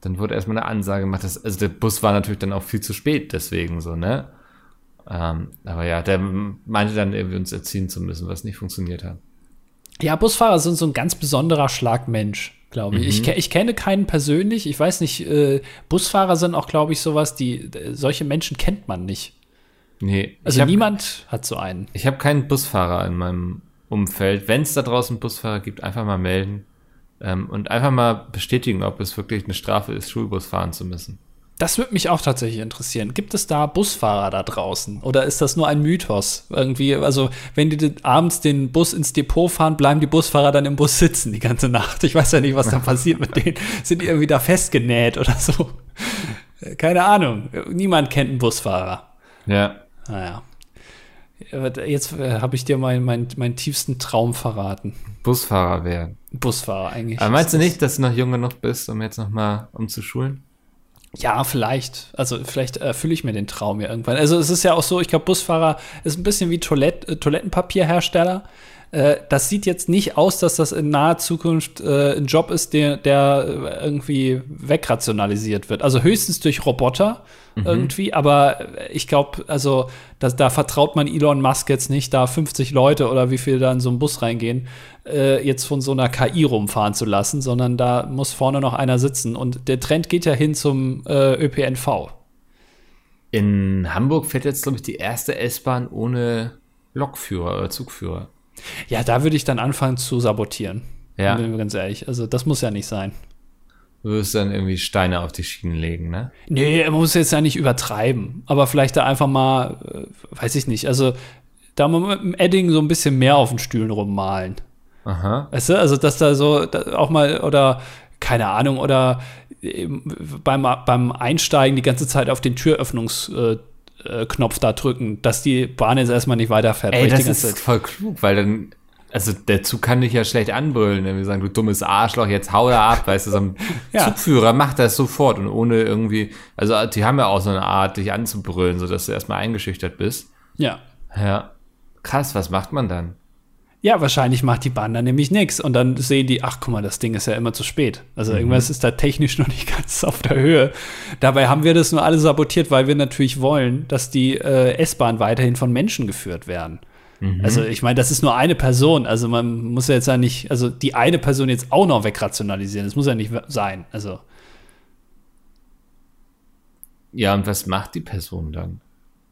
dann wurde erstmal eine Ansage gemacht. Dass, also der Bus war natürlich dann auch viel zu spät, deswegen so, ne? Ähm, aber ja, der meinte dann irgendwie uns erziehen zu müssen, was nicht funktioniert hat. Ja, Busfahrer sind so ein ganz besonderer Schlagmensch, glaube ich. Mhm. ich. Ich kenne keinen persönlich. Ich weiß nicht, äh, Busfahrer sind auch, glaube ich, sowas, die, solche Menschen kennt man nicht. Nee. Also hab, niemand hat so einen. Ich habe keinen Busfahrer in meinem Umfeld. Wenn es da draußen Busfahrer gibt, einfach mal melden ähm, und einfach mal bestätigen, ob es wirklich eine Strafe ist, Schulbus fahren zu müssen. Das würde mich auch tatsächlich interessieren. Gibt es da Busfahrer da draußen? Oder ist das nur ein Mythos? Irgendwie, also, wenn die abends den Bus ins Depot fahren, bleiben die Busfahrer dann im Bus sitzen die ganze Nacht. Ich weiß ja nicht, was da passiert mit denen. Sind die irgendwie da festgenäht oder so? Keine Ahnung. Niemand kennt einen Busfahrer. Ja. Naja. Jetzt äh, habe ich dir meinen mein, mein tiefsten Traum verraten. Busfahrer werden. Busfahrer eigentlich. Aber meinst du nicht, dass du noch jung genug bist, um jetzt noch mal umzuschulen? Ja, vielleicht. Also vielleicht erfülle ich mir den Traum ja irgendwann. Also es ist ja auch so, ich glaube, Busfahrer ist ein bisschen wie Toilett, äh, Toilettenpapierhersteller. Äh, das sieht jetzt nicht aus, dass das in naher Zukunft äh, ein Job ist, der, der irgendwie wegrationalisiert wird. Also höchstens durch Roboter Mhm. irgendwie, aber ich glaube, also da, da vertraut man Elon Musk jetzt nicht, da 50 Leute oder wie viel da in so einen Bus reingehen, äh, jetzt von so einer KI rumfahren zu lassen, sondern da muss vorne noch einer sitzen. Und der Trend geht ja hin zum äh, ÖPNV. In Hamburg fährt jetzt, glaube ich, die erste S-Bahn ohne Lokführer oder Zugführer. Ja, da würde ich dann anfangen zu sabotieren. Ja. Bin ganz ehrlich. Also, das muss ja nicht sein. Du wirst dann irgendwie Steine auf die Schienen legen, ne? Nee, man muss jetzt ja nicht übertreiben. Aber vielleicht da einfach mal, äh, weiß ich nicht, also da mal mit dem Edding so ein bisschen mehr auf den Stühlen rummalen. Aha. Weißt du, also dass da so da auch mal, oder keine Ahnung, oder beim, beim Einsteigen die ganze Zeit auf den Türöffnungsknopf äh, Knopf da drücken, dass die Bahn jetzt erstmal nicht weiterfährt. Ey, das ist voll klug, weil dann, also der Zug kann dich ja schlecht anbrüllen, wenn wir sagen, du dummes Arschloch, jetzt hau da ab, weißt du, so ein Ja. Zugführer macht das sofort und ohne irgendwie, also die haben ja auch so eine Art, dich anzubrüllen, sodass du erstmal eingeschüchtert bist. ja. Ja. Krass, was macht man dann? Ja, wahrscheinlich macht die Bahn dann nämlich nichts. Und dann sehen die, ach guck mal, das Ding ist ja immer zu spät. Also irgendwas ist da technisch noch nicht ganz auf der Höhe. Dabei haben wir das nur alle sabotiert, weil wir natürlich wollen, dass die äh, S-Bahn weiterhin von Menschen geführt werden. Also ich meine, das ist nur eine Person. Also man muss ja jetzt ja nicht, also die eine Person jetzt auch noch wegrationalisieren. Das muss ja nicht sein. Also Ja, und was macht die Person dann?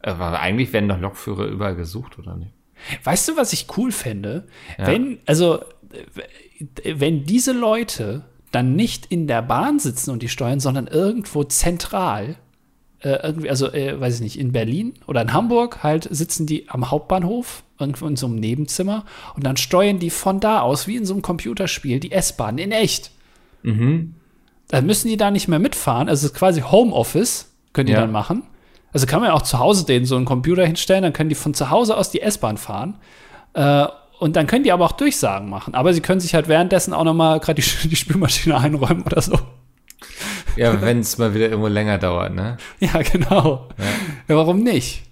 Aber eigentlich werden doch Lokführer überall gesucht, oder nicht? Weißt du, was ich cool fände? Ja. Wenn, also, wenn diese Leute dann nicht in der Bahn sitzen und die steuern, sondern irgendwo zentral, äh, irgendwie, also, äh, weiß ich nicht, in Berlin oder in Hamburg halt sitzen die am Hauptbahnhof, irgendwo in so einem Nebenzimmer und dann steuern die von da aus, wie in so einem Computerspiel, die S-Bahn in echt. Mhm. Dann müssen die da nicht mehr mitfahren. Also es ist quasi Homeoffice, können die Ja. dann machen. Also kann man ja auch zu Hause denen so einen Computer hinstellen, dann können die von zu Hause aus die S-Bahn fahren. Äh, und dann können die aber auch Durchsagen machen. Aber sie können sich halt währenddessen auch noch mal gerade die, die Spülmaschine einräumen oder so. Ja, wenn es mal wieder irgendwo länger dauert, ne? Ja, genau. Ja. warum nicht?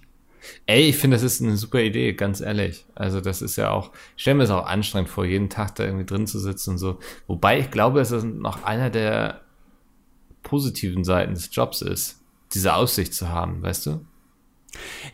Ey, ich finde, das ist eine super Idee, ganz ehrlich. Also, das ist ja auch, ich stelle mir das auch anstrengend vor, jeden Tag da irgendwie drin zu sitzen und so. Wobei ich glaube, dass das noch einer der positiven Seiten des Jobs ist, diese Aussicht zu haben, weißt du?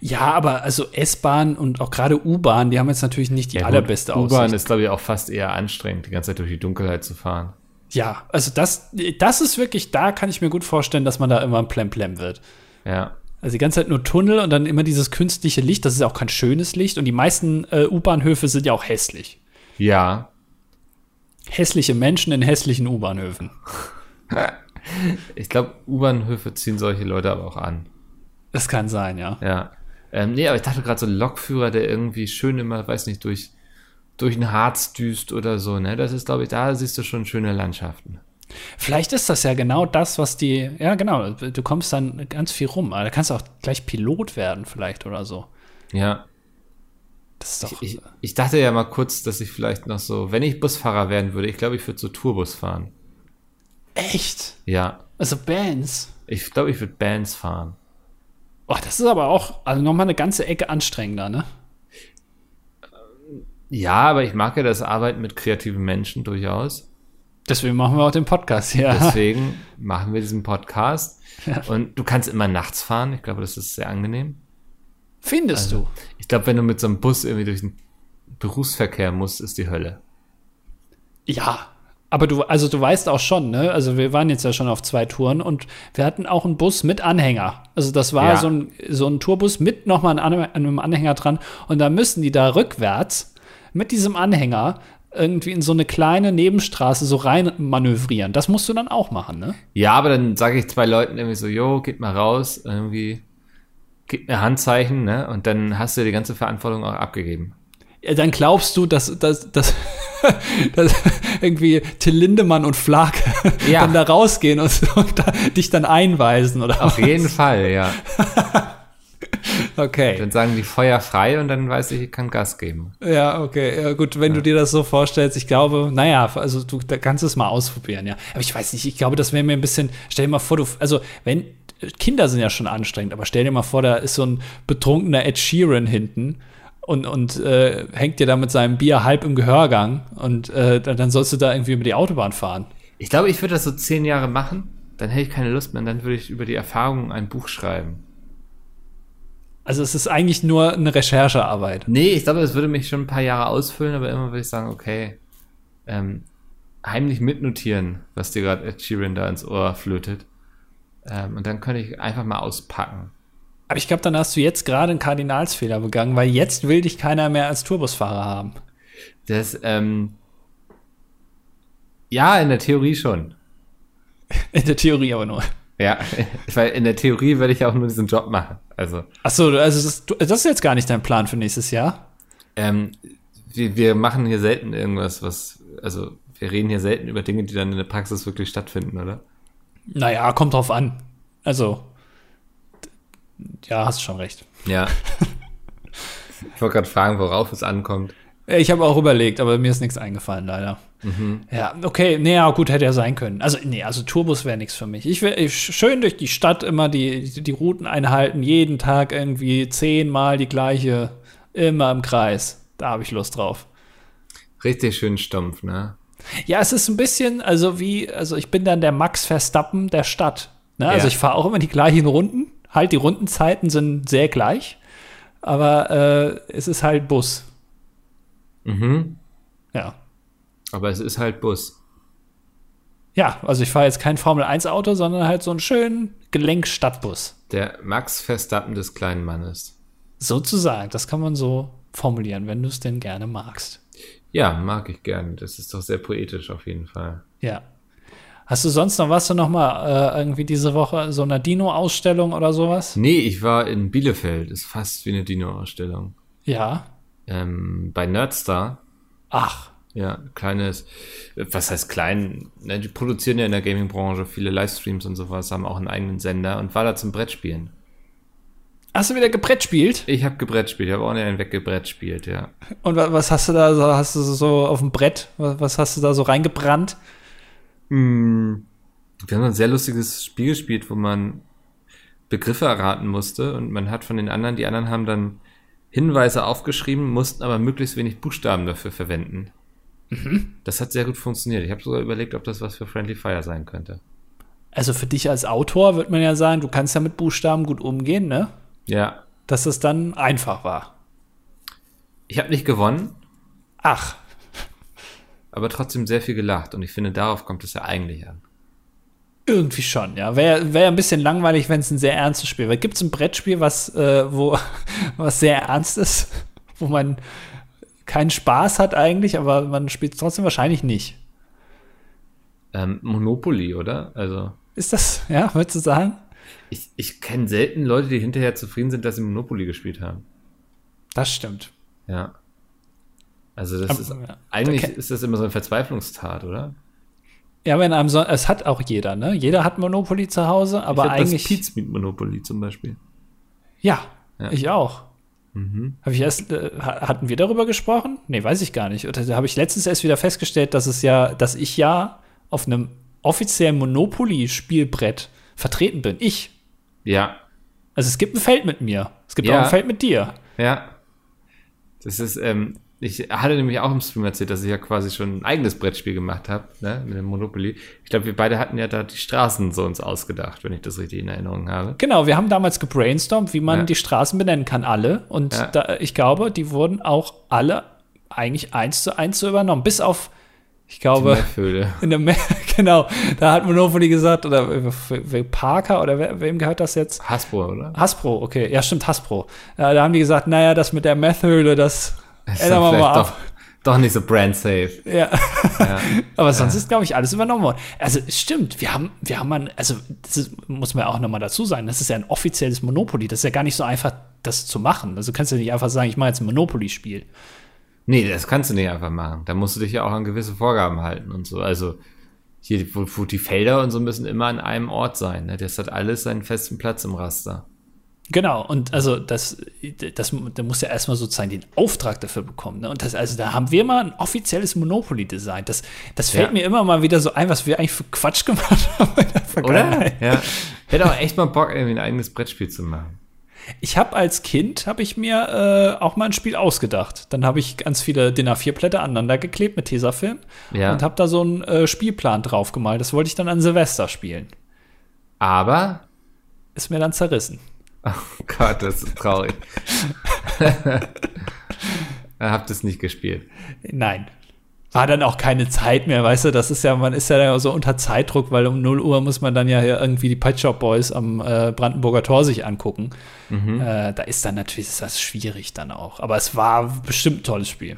Ja, aber also S-Bahn und auch gerade U-Bahn, die haben jetzt natürlich nicht die Ja, allerbeste gut, U-Bahn Aussicht. ist, glaube ich, auch fast eher anstrengend, die ganze Zeit durch die Dunkelheit zu fahren. Ja, also das, das ist wirklich, da kann ich mir gut vorstellen, dass man da immer ein Plemplem wird. Ja. Also die ganze Zeit nur Tunnel und dann immer dieses künstliche Licht. Das ist auch kein schönes Licht. Und die meisten äh, U-Bahnhöfe sind ja auch hässlich. Ja. Hässliche Menschen in hässlichen U-Bahnhöfen. Ich glaube, U-Bahnhöfe ziehen solche Leute aber auch an. Das kann sein, ja. Ja. Ähm, nee, aber ich dachte gerade so Lokführer, der irgendwie schön immer, weiß nicht, durch, durch ein Harz düst oder so, ne? Das ist, glaube ich, da siehst du schon schöne Landschaften. Vielleicht ist das ja genau das, was die. Ja, genau. Du kommst dann ganz viel rum. Aber da kannst du auch gleich Pilot werden, vielleicht oder so. Ja. Das ist doch. Ich, ich dachte ja mal kurz, dass ich vielleicht noch so, wenn ich Busfahrer werden würde, ich glaube, ich würde so Tourbus fahren. Echt? Ja. Also Bands. Ich glaube, ich würde Bands fahren. Oh, das ist aber auch also nochmal eine ganze Ecke anstrengender, ne? Ja, aber ich mag ja das Arbeiten mit kreativen Menschen durchaus. Deswegen machen wir auch den Podcast hier. Deswegen machen wir diesen Podcast. Und du kannst immer nachts fahren. Ich glaube, das ist sehr angenehm. Findest Also, ich glaube, wenn du mit so einem Bus irgendwie durch den Berufsverkehr musst, ist die Hölle. du? Ja. Aber du, also du weißt auch schon, ne? Also wir waren jetzt ja schon auf zwei Touren und wir hatten auch einen Bus mit Anhänger. Also das war Ja. so, ein, so ein Tourbus mit nochmal einem Anhänger dran. Und da müssen die da rückwärts mit diesem Anhänger irgendwie in so eine kleine Nebenstraße so rein manövrieren. Das musst du dann auch machen, ne? Ja, aber dann sage ich zwei Leuten irgendwie so, jo, geht mal raus, irgendwie, gib mir Handzeichen, ne? Und dann hast du die ganze Verantwortung auch abgegeben. Ja, dann glaubst du, dass, dass, dass, dass irgendwie Till Lindemann und Flake Ja. dann da rausgehen und, und da, dich dann einweisen, oder? Auf jeden Fall, ja. Okay. Dann sagen die Feuer frei und dann weiß ich, ich kann Gas geben. Ja, okay. Ja, gut, wenn du dir das so vorstellst, ich glaube, naja, also du da kannst es mal ausprobieren, ja. Aber ich weiß nicht, ich glaube, das wäre mir ein bisschen, stell dir mal vor, du, also wenn, Kinder sind ja schon anstrengend, aber stell dir mal vor, da ist so ein betrunkener Ed Sheeran hinten und, und äh, hängt dir da mit seinem Bier halb im Gehörgang und äh, dann dann sollst du da irgendwie über die Autobahn fahren. Ich glaube, ich würde das so zehn Jahre machen, dann hätte ich keine Lust mehr und dann würde ich über die Erfahrungen ein Buch schreiben. Also es ist eigentlich nur eine Recherchearbeit. Nee, ich glaube, das würde mich schon ein paar Jahre ausfüllen, aber immer würde ich sagen, okay, ähm, heimlich mitnotieren, was dir gerade Ed Sheeran da ins Ohr flötet. Ähm, und dann könnte ich einfach mal auspacken. Aber ich glaube, dann hast du jetzt gerade einen Kardinalsfehler begangen, weil jetzt will dich keiner mehr als Tourbusfahrer haben. Das, ähm, ja, in der Theorie schon. In der Theorie aber nur. Ja, weil in der Theorie würde ich auch nur diesen Job machen. Also, Ach so, also das, das ist jetzt gar nicht dein Plan für nächstes Jahr. ähm, wir, wir machen hier selten irgendwas, was, also, wir reden hier selten über Dinge, die dann in der Praxis wirklich stattfinden, oder? Naja, kommt drauf an. Also, ja, hast schon recht. Ja. ich wollte gerade fragen, worauf es ankommt. Ich habe auch überlegt, aber mir ist nichts eingefallen, leider. Ja, okay, nee, ja, gut, hätte ja sein können. Also, nee, also Tourbus wäre nichts für mich. Ich will schön durch die Stadt immer die, die, die Routen einhalten, jeden Tag irgendwie zehnmal die gleiche, immer im Kreis. Da habe ich Lust drauf. Richtig schön stumpf, ne? Ja, es ist ein bisschen, also wie, also ich bin dann der Max Verstappen der Stadt. Ne? Also Ja. ich fahre auch immer die gleichen Runden. Halt, die Rundenzeiten sind sehr gleich. Aber äh, es ist halt Bus. Mhm. Ja. Aber es ist halt Bus. Ja, also ich fahre jetzt kein Formel-1-Auto, sondern halt so einen schönen Gelenkstadtbus. Der Max Verstappen des kleinen Mannes. Sozusagen, das kann man so formulieren, wenn du es denn gerne magst. Ja, mag ich gern. Das ist doch sehr poetisch auf jeden Fall. Ja. Hast du sonst noch, warst du noch mal äh, irgendwie diese Woche so einer Dino-Ausstellung oder sowas? Nee, ich war in Bielefeld. Ist fast wie eine Dino-Ausstellung. Ja. Ähm, bei Nerdstar. Ach, Ja, kleines, was heißt klein? Ne, die produzieren ja in der Gaming-Branche viele Livestreams und sowas, haben auch einen eigenen Sender und war da zum Brettspielen. hast du wieder gebrettspielt? Ich habe gebrettspielt, ich habe auch einen weggebrettspielt, ja. Und wa- was hast du da so, hast du so auf dem Brett, wa- was hast du da so reingebrannt? Mm, Wir haben ein sehr lustiges Spiel gespielt, wo man Begriffe erraten musste und man hat von den anderen, die anderen haben dann Hinweise aufgeschrieben, mussten aber möglichst wenig Buchstaben dafür verwenden. Das hat sehr gut funktioniert. Ich habe sogar überlegt, ob das was für Friendly Fire sein könnte. Also für dich als Autor wird man ja sagen, du kannst ja mit Buchstaben gut umgehen, ne? Ja, Dass es dann einfach war. ich habe nicht gewonnen, Ach, aber trotzdem sehr viel gelacht und ich finde, darauf kommt es ja eigentlich an. irgendwie schon, ja. Wäre wär ein bisschen langweilig, wenn es ein sehr ernstes Spiel wäre. Gibt es ein Brettspiel, was, äh, wo, was sehr ernst ist, wo man keinen Spaß hat eigentlich, aber man spielt es trotzdem wahrscheinlich nicht. Ähm, Monopoly, oder? Also, Ist das, ja, würdest du sagen? ich, ich kenne selten Leute, die hinterher zufrieden sind, dass sie Monopoly gespielt haben. Das stimmt. Ja. Also das Aber, ist ja. eigentlich Da ist das immer so eine Verzweiflungstat, oder? Ja, wenn einem so, es hat auch jeder, ne? Jeder hat Monopoly zu Hause, aber ich hab eigentlich. das Pete's Meat Monopoly zum Beispiel. Ja, Ja. ich auch. Mhm. Habe ich erst, äh, ha- hatten wir darüber gesprochen? Nee, weiß ich gar nicht. Oder da habe ich letztens erst wieder festgestellt, dass es ja, dass ich ja auf einem offiziellen Monopoly-Spielbrett vertreten bin. Ich. Ja, Also es gibt ein Feld mit mir. Es gibt Ja. auch ein Feld mit dir. ja. Das ist, ähm, ich hatte nämlich auch im Stream erzählt, dass ich ja quasi schon ein eigenes Brettspiel gemacht habe, ne, mit dem Monopoly. Ich glaube, wir beide hatten ja da die Straßen so uns ausgedacht, wenn ich das richtig in Erinnerung habe. Genau, wir haben damals gebrainstormt, wie man Ja. die Straßen benennen kann, alle. Und Ja. da, ich glaube, die wurden auch alle eigentlich eins zu eins so übernommen. Bis auf, ich glaube, in der Me genau, da hat Monopoly gesagt, oder äh, Parker, oder wer, wem gehört das jetzt? Hasbro, oder? Hasbro, okay, ja, stimmt, Hasbro. Ja, da haben die gesagt, naja, das mit der Methhöhle, das Ist ändern wir mal vielleicht ab. doch, doch nicht so brand safe. Ja. Ja. Aber sonst ist, glaube ich, alles übernommen worden. Also es stimmt, wir haben, wir haben ein, also das ist, muss man ja auch nochmal dazu sagen, das ist ja ein offizielles Monopoly. Das ist ja gar nicht so einfach, das zu machen. Also du kannst ja nicht einfach sagen, ich mache jetzt ein Monopoly-Spiel. Nee, das kannst du nicht einfach machen. Da musst du dich ja auch an gewisse Vorgaben halten und so. Also hier, wo, wo die Felder und so müssen immer an einem Ort sein. Ne? Das hat alles seinen festen Platz im Raster. Genau, und also das, das, da muss ja erstmal sozusagen den Auftrag dafür bekommen. Ne? Und das, also da haben wir mal ein offizielles Monopoly-Design. Das, das fällt Ja. mir immer mal wieder so ein, was wir eigentlich für Quatsch gemacht haben in der Oder? Vergangenheit. Ja. Hätte auch echt mal Bock, irgendwie ein eigenes Brettspiel zu machen. Ich habe als Kind, habe ich mir äh, auch mal ein Spiel ausgedacht. Dann habe ich ganz viele DIN A4-Blätter aneinander geklebt mit Tesafilm Ja. und habe da so einen äh, Spielplan drauf gemalt. Das wollte ich dann an Silvester spielen. Aber, Ist mir dann zerrissen. Oh Gott, das ist traurig. Ihr habt es nicht gespielt. Nein. War dann auch keine Zeit mehr, weißt du, das ist ja, man ist ja dann so unter Zeitdruck, weil um 0 Uhr muss man dann ja hier irgendwie die Pet Shop Boys am äh, Brandenburger Tor sich angucken. Äh, da ist dann natürlich ist das schwierig dann auch. Aber es war bestimmt ein tolles Spiel.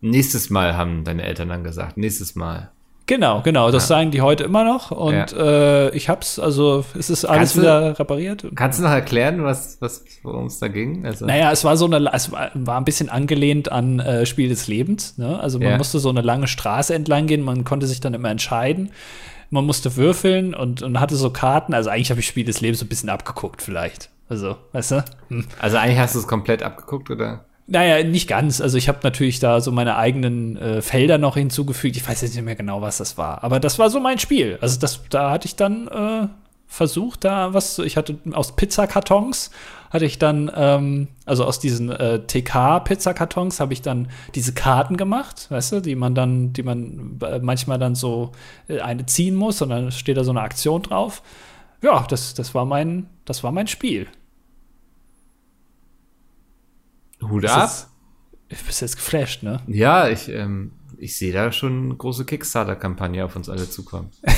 Nächstes Mal haben deine Eltern dann gesagt. Nächstes Mal. Genau, genau. Das sagen die heute immer noch. Und äh, ich hab's, also es ist alles Kannst du- wieder repariert. Kannst du noch erklären, was, was, worum es da ging? Also, Naja, es war so eine, es war, war ein bisschen angelehnt an äh, Spiel des Lebens. Ne? Also man Ja. musste so eine lange Straße entlang gehen, man konnte sich dann immer entscheiden. Man musste würfeln und, und hatte so Karten. Also eigentlich habe ich Spiel des Lebens so ein bisschen abgeguckt, vielleicht. Also, weißt du? Hm. also eigentlich hast du es komplett abgeguckt, oder? Naja, nicht ganz. Also ich habe natürlich da so meine eigenen äh, Felder noch hinzugefügt. Ich weiß jetzt nicht mehr genau, was das war. Aber das war so mein Spiel. Also das, da hatte ich dann äh, versucht, da was. Ich hatte aus Pizzakartons hatte ich dann, ähm, also aus diesen äh, TK-Pizzakartons habe ich dann diese Karten gemacht, weißt du, die man dann, die man äh, manchmal dann so äh, eine ziehen muss und dann steht da so eine Aktion drauf. Ja, das, das war mein, das war mein Spiel. Hut ab. ist- Ich bin jetzt geflasht, ne? Ja, ich, ähm, ich sehe da schon eine große Kickstarter-Kampagne auf uns alle zukommen.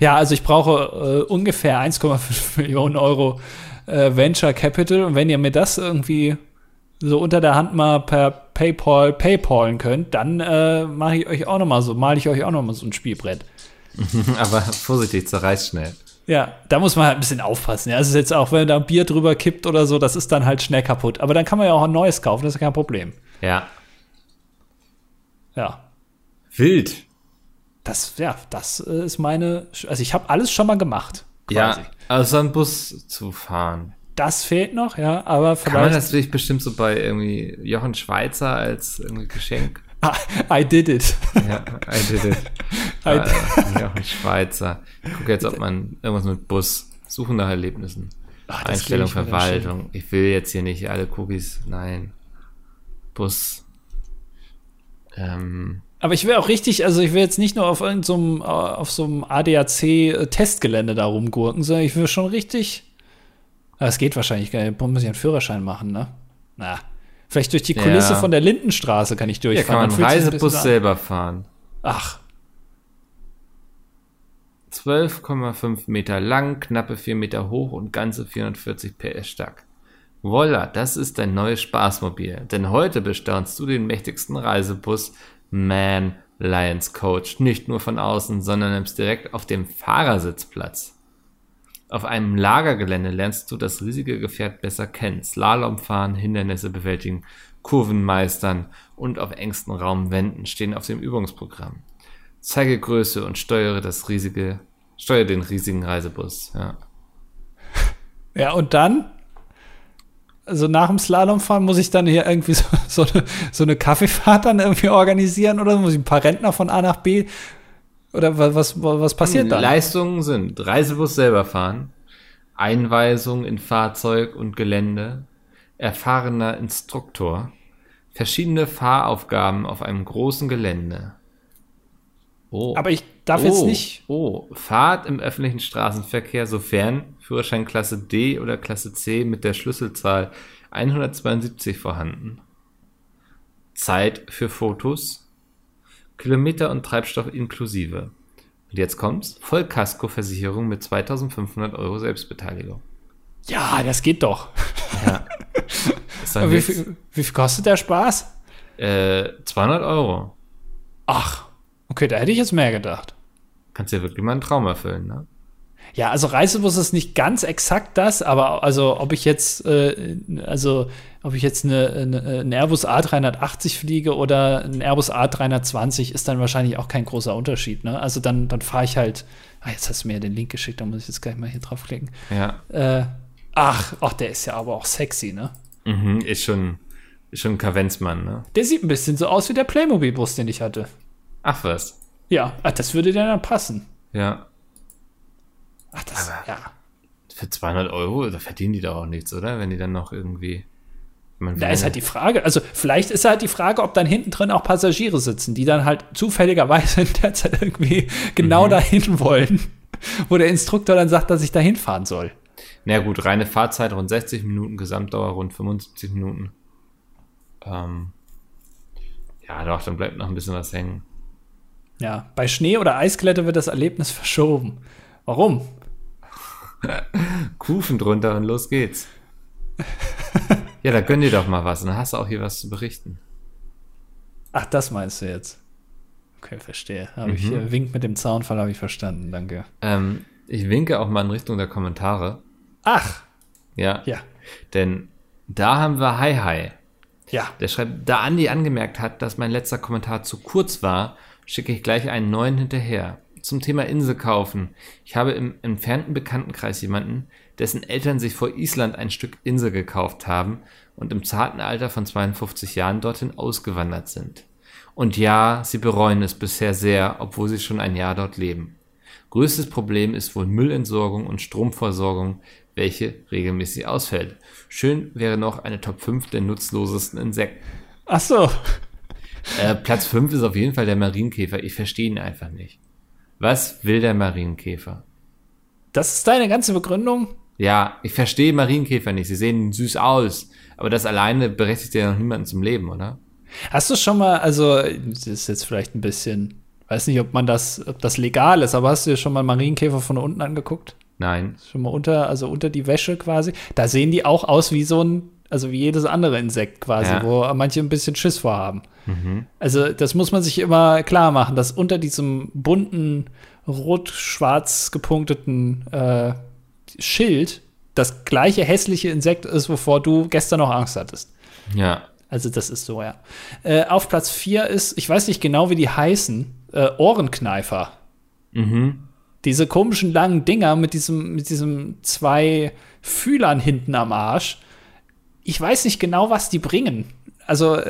Ja, also ich brauche äh, ungefähr 1,5 Millionen Euro äh, Venture Capital und wenn ihr mir das irgendwie so unter der Hand mal per PayPal PayPalen könnt, dann äh, mache ich euch auch noch mal so, male ich euch auch noch mal so ein Spielbrett. Aber vorsichtig, zerreißt schnell. Ja, da muss man halt ein bisschen aufpassen. Ja, es ist jetzt auch, wenn da Bier drüber kippt oder so, das ist dann halt schnell kaputt. Aber dann kann man ja auch ein neues kaufen, das ist kein Problem. Ja. Ja, Wild. das, ja, das äh, ist meine, also ich habe alles schon mal gemacht. Quasi. Ja, also einen Bus zu fahren. Das fehlt noch, ja, aber Kann man vielleicht. das wirklich bestimmt so bei irgendwie Jochen Schweizer als irgendwie Geschenk? Ah, I did it. Ja, I did it. I Äh, Jochen Schweizer. Ich gucke jetzt, ob man irgendwas mit Bus. Suchen nach Erlebnissen. Ach, das Einstellung, Verwaltung. Ich will jetzt hier nicht alle Cookies. Nein. Bus. Ähm, Aber ich will auch richtig, also ich will jetzt nicht nur auf irgendeinem, äh, auf so einem ADAC-Testgelände da rumgurken, sondern ich will schon richtig. Aber es geht wahrscheinlich gar nicht. Muss ich einen Führerschein machen, ne? Na. Vielleicht durch die Kulisse Ja. von der Lindenstraße kann ich durchfahren. kann man einen ein Reisebus selber fahren. Ach, 12,5 Meter lang, knappe 4 Meter hoch und ganze 440 PS stark. Voila, das ist dein neues Spaßmobil. Denn heute bestaunst du den mächtigsten Reisebus Man Lions Coach. Nicht nur von außen, sondern nimmst direkt auf dem Fahrersitz Platz. Auf einem Lagergelände lernst du das riesige Gefährt besser kennen. Slalom fahren, Hindernisse bewältigen, Kurven meistern und auf engstem Raum wenden stehen auf dem Übungsprogramm. Zeige Größe und steuere das riesige, steuere den riesigen Reisebus. Ja. ja, und dann? Also nach dem Slalomfahren muss ich dann hier irgendwie so, so, eine, so eine Kaffeefahrt dann irgendwie organisieren oder muss ich ein paar Rentner von A nach B? Oder wa- was, was, passiert dann? Leistungen sind Reisebus selber fahren, Einweisung in Fahrzeug und Gelände, erfahrener Instruktor, Verschiedene Fahraufgaben auf einem großen Gelände. Oh. Aber ich darf oh. jetzt nicht. Oh, Fahrt im öffentlichen Straßenverkehr, sofern Führerschein Klasse D oder Klasse C mit der Schlüsselzahl 172 vorhanden. Zeit für Fotos. Kilometer und Treibstoff inklusive. Und jetzt kommt's. Vollkaskoversicherung mit 2500 Euro Selbstbeteiligung. Ja, das geht doch. Ja. wie, viel, wie, viel, kostet der Spaß? Äh, 200 Euro. Ach, okay, da hätte ich jetzt mehr gedacht. Kannst dir wirklich mal einen Traum erfüllen, ne? Ja, also Reisebus ist nicht ganz exakt das, aber also ob ich jetzt, äh, also ob ich jetzt eine, eine, einen Airbus A380 fliege oder ein Airbus A320, ist dann wahrscheinlich auch kein großer Unterschied. Ne? Also dann, dann fahre ich halt. Ah, jetzt hast du mir ja den Link geschickt, da muss ich jetzt gleich mal hier draufklicken. Ja. Äh, ach, ach, der ist ja aber auch sexy, ne? Mhm, ist schon, ist schon ein Kavenzmann, ne? Der sieht ein bisschen so aus wie der Playmobil-Bus, den ich hatte. Ach was. Ja, ach, das würde dir dann passen. Ja. Ach, das, Aber ja. Für 200 Euro, da verdienen die doch auch nichts, oder? Wenn die dann noch irgendwie. Da ist halt die Frage, also vielleicht ist halt die Frage, ob dann hinten drin auch Passagiere sitzen, die dann halt zufälligerweise in der Zeit irgendwie genau mhm. dahin wollen, wo der Instruktor dann sagt, dass ich dahin fahren soll. Na gut, reine Fahrzeit rund 60 Minuten, Gesamtdauer rund 75 Minuten. Ähm, ja, doch, dann bleibt noch ein bisschen was hängen. Ja, bei Schnee oder Eisglätte wird das Erlebnis verschoben. Warum? Kufen drunter und los geht's. ja, da gönn dir doch mal was. Dann hast du auch hier was zu berichten. Ach, das meinst du jetzt? Okay, verstehe. Habe mhm. ich hier Wink mit dem Zaunfall habe ich verstanden. Danke. Ähm, ich winke auch mal in Richtung der Kommentare. Ach. Ja. Ja. Denn da haben wir Hi Hi. Ja. Der schreibt, da Andi angemerkt hat, dass mein letzter Kommentar zu kurz war, schicke ich gleich einen neuen hinterher zum Thema Insel kaufen. Ich habe im entfernten Bekanntenkreis jemanden, dessen Eltern sich vor Island ein Stück Insel gekauft haben und im zarten Alter von 52 Jahren dorthin ausgewandert sind. Und ja, sie bereuen es bisher sehr, obwohl sie schon ein Jahr dort leben. Größtes Problem ist wohl Müllentsorgung und Stromversorgung, welche regelmäßig ausfällt. Schön wäre noch eine Top 5 der nutzlosesten Insekten. Ach so. Äh, Platz 5 ist auf jeden Fall der Marienkäfer. Ich verstehe ihn einfach nicht. Was will der Marienkäfer? Das ist deine ganze Begründung? Ja, ich verstehe Marienkäfer nicht. Sie sehen süß aus. Aber das alleine berechtigt ja noch niemanden zum Leben, oder? Hast du schon mal, also, das ist jetzt vielleicht ein bisschen, weiß nicht, ob man das, ob das legal ist, aber hast du dir schon mal Marienkäfer von unten angeguckt? Nein. Schon mal unter, also unter die Wäsche quasi. Da sehen die auch aus wie so ein, also wie jedes andere Insekt quasi, ja. wo manche ein bisschen Schiss vorhaben. Mhm. Also das muss man sich immer klar machen, dass unter diesem bunten, rot-schwarz gepunkteten äh, Schild das gleiche hässliche Insekt ist, wovor du gestern noch Angst hattest. Ja. Also das ist so, ja. Äh, auf Platz 4 ist, ich weiß nicht genau, wie die heißen, äh, Ohrenkneifer. Mhm. Diese komischen langen Dinger mit diesem, mit diesem zwei Fühlern hinten am Arsch. Ich weiß nicht genau, was die bringen. Also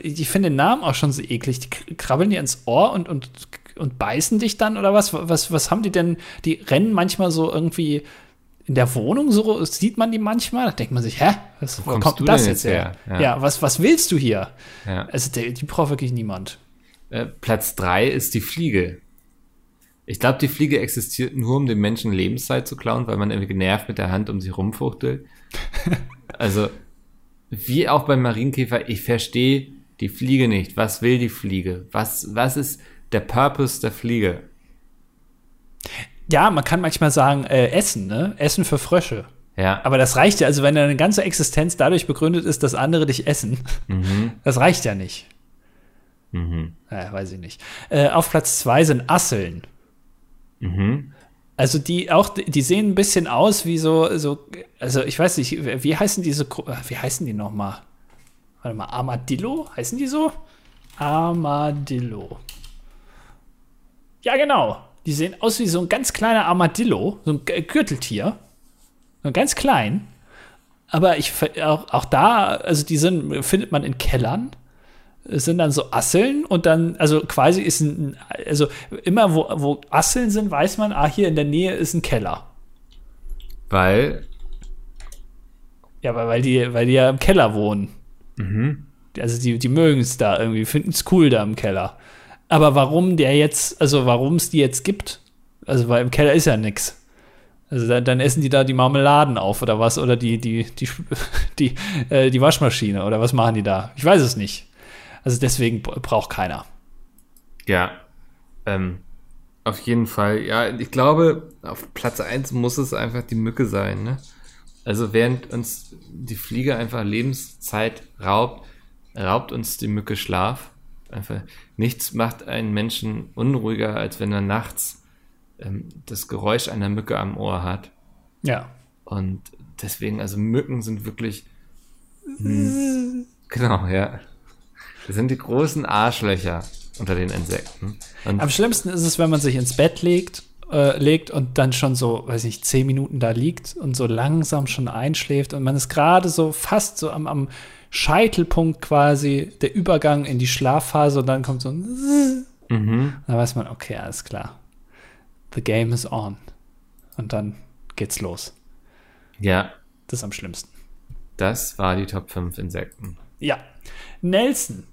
ich finde den Namen auch schon so eklig. Die krabbeln dir ins Ohr und, und, und beißen dich dann oder was? was? Was haben die denn? Die rennen manchmal so irgendwie in der Wohnung, so sieht man die manchmal. Da denkt man sich, hä? Was, wo, wo kommt das jetzt her? her? Ja. ja, was, was willst du hier? Ja. Also, die, die braucht wirklich niemand. Äh, Platz drei ist die Fliege. Ich glaube, die Fliege existiert nur, um den Menschen Lebenszeit zu klauen, weil man irgendwie genervt mit der Hand um sie rumfuchtelt. also, wie auch beim Marienkäfer, ich verstehe die Fliege nicht. Was will die Fliege? Was, was ist der Purpose der Fliege? Ja, man kann manchmal sagen, äh, Essen, ne? Essen für Frösche. Ja. Aber das reicht ja, also wenn deine ganze Existenz dadurch begründet ist, dass andere dich essen, mhm. das reicht ja nicht. Mhm. Ja, weiß ich nicht. Äh, auf Platz zwei sind Asseln. Mhm. Also die auch, die sehen ein bisschen aus wie so, so, also ich weiß nicht, wie heißen diese, wie heißen die nochmal? Warte mal, Armadillo? Heißen die so? Armadillo. Ja, genau. Die sehen aus wie so ein ganz kleiner Armadillo, so ein Gürteltier. So ganz klein. Aber ich auch, auch da, also die sind, findet man in Kellern es sind dann so Asseln und dann, also quasi ist ein, also immer wo, wo Asseln sind, weiß man, ah, hier in der Nähe ist ein Keller. Weil? Ja, weil, weil, die, weil die ja im Keller wohnen. Mhm. Also die, die mögen es da irgendwie, finden es cool da im Keller. Aber warum der jetzt, also warum es die jetzt gibt, also weil im Keller ist ja nix. Also dann, dann, essen die da die Marmeladen auf oder was oder die die die die, äh, die Waschmaschine oder was machen die da? Ich weiß es nicht. Also deswegen braucht keiner. Ja, ähm, auf jeden Fall. Ja, ich glaube, auf Platz 1 muss es einfach die Mücke sein. Ne? Also während uns die Fliege einfach Lebenszeit raubt, raubt uns die Mücke Schlaf. Einfach nichts macht einen Menschen unruhiger, als wenn er nachts ähm, das Geräusch einer Mücke am Ohr hat. Ja. Und deswegen, also Mücken sind wirklich. Mh, genau, ja. Das sind die großen Arschlöcher unter den Insekten. Und Am schlimmsten ist es, wenn man sich ins Bett legt, äh, legt und dann schon so, weiß ich, zehn Minuten da liegt und so langsam schon einschläft und man ist gerade so fast so am, am Scheitelpunkt quasi der Übergang in die Schlafphase und dann kommt so ein mhm. dann weiß man, okay, alles klar the game is on. Und dann geht's los. Ja. Das ist am schlimmsten. Das war die Top 5 Insekten. Ja. Nelson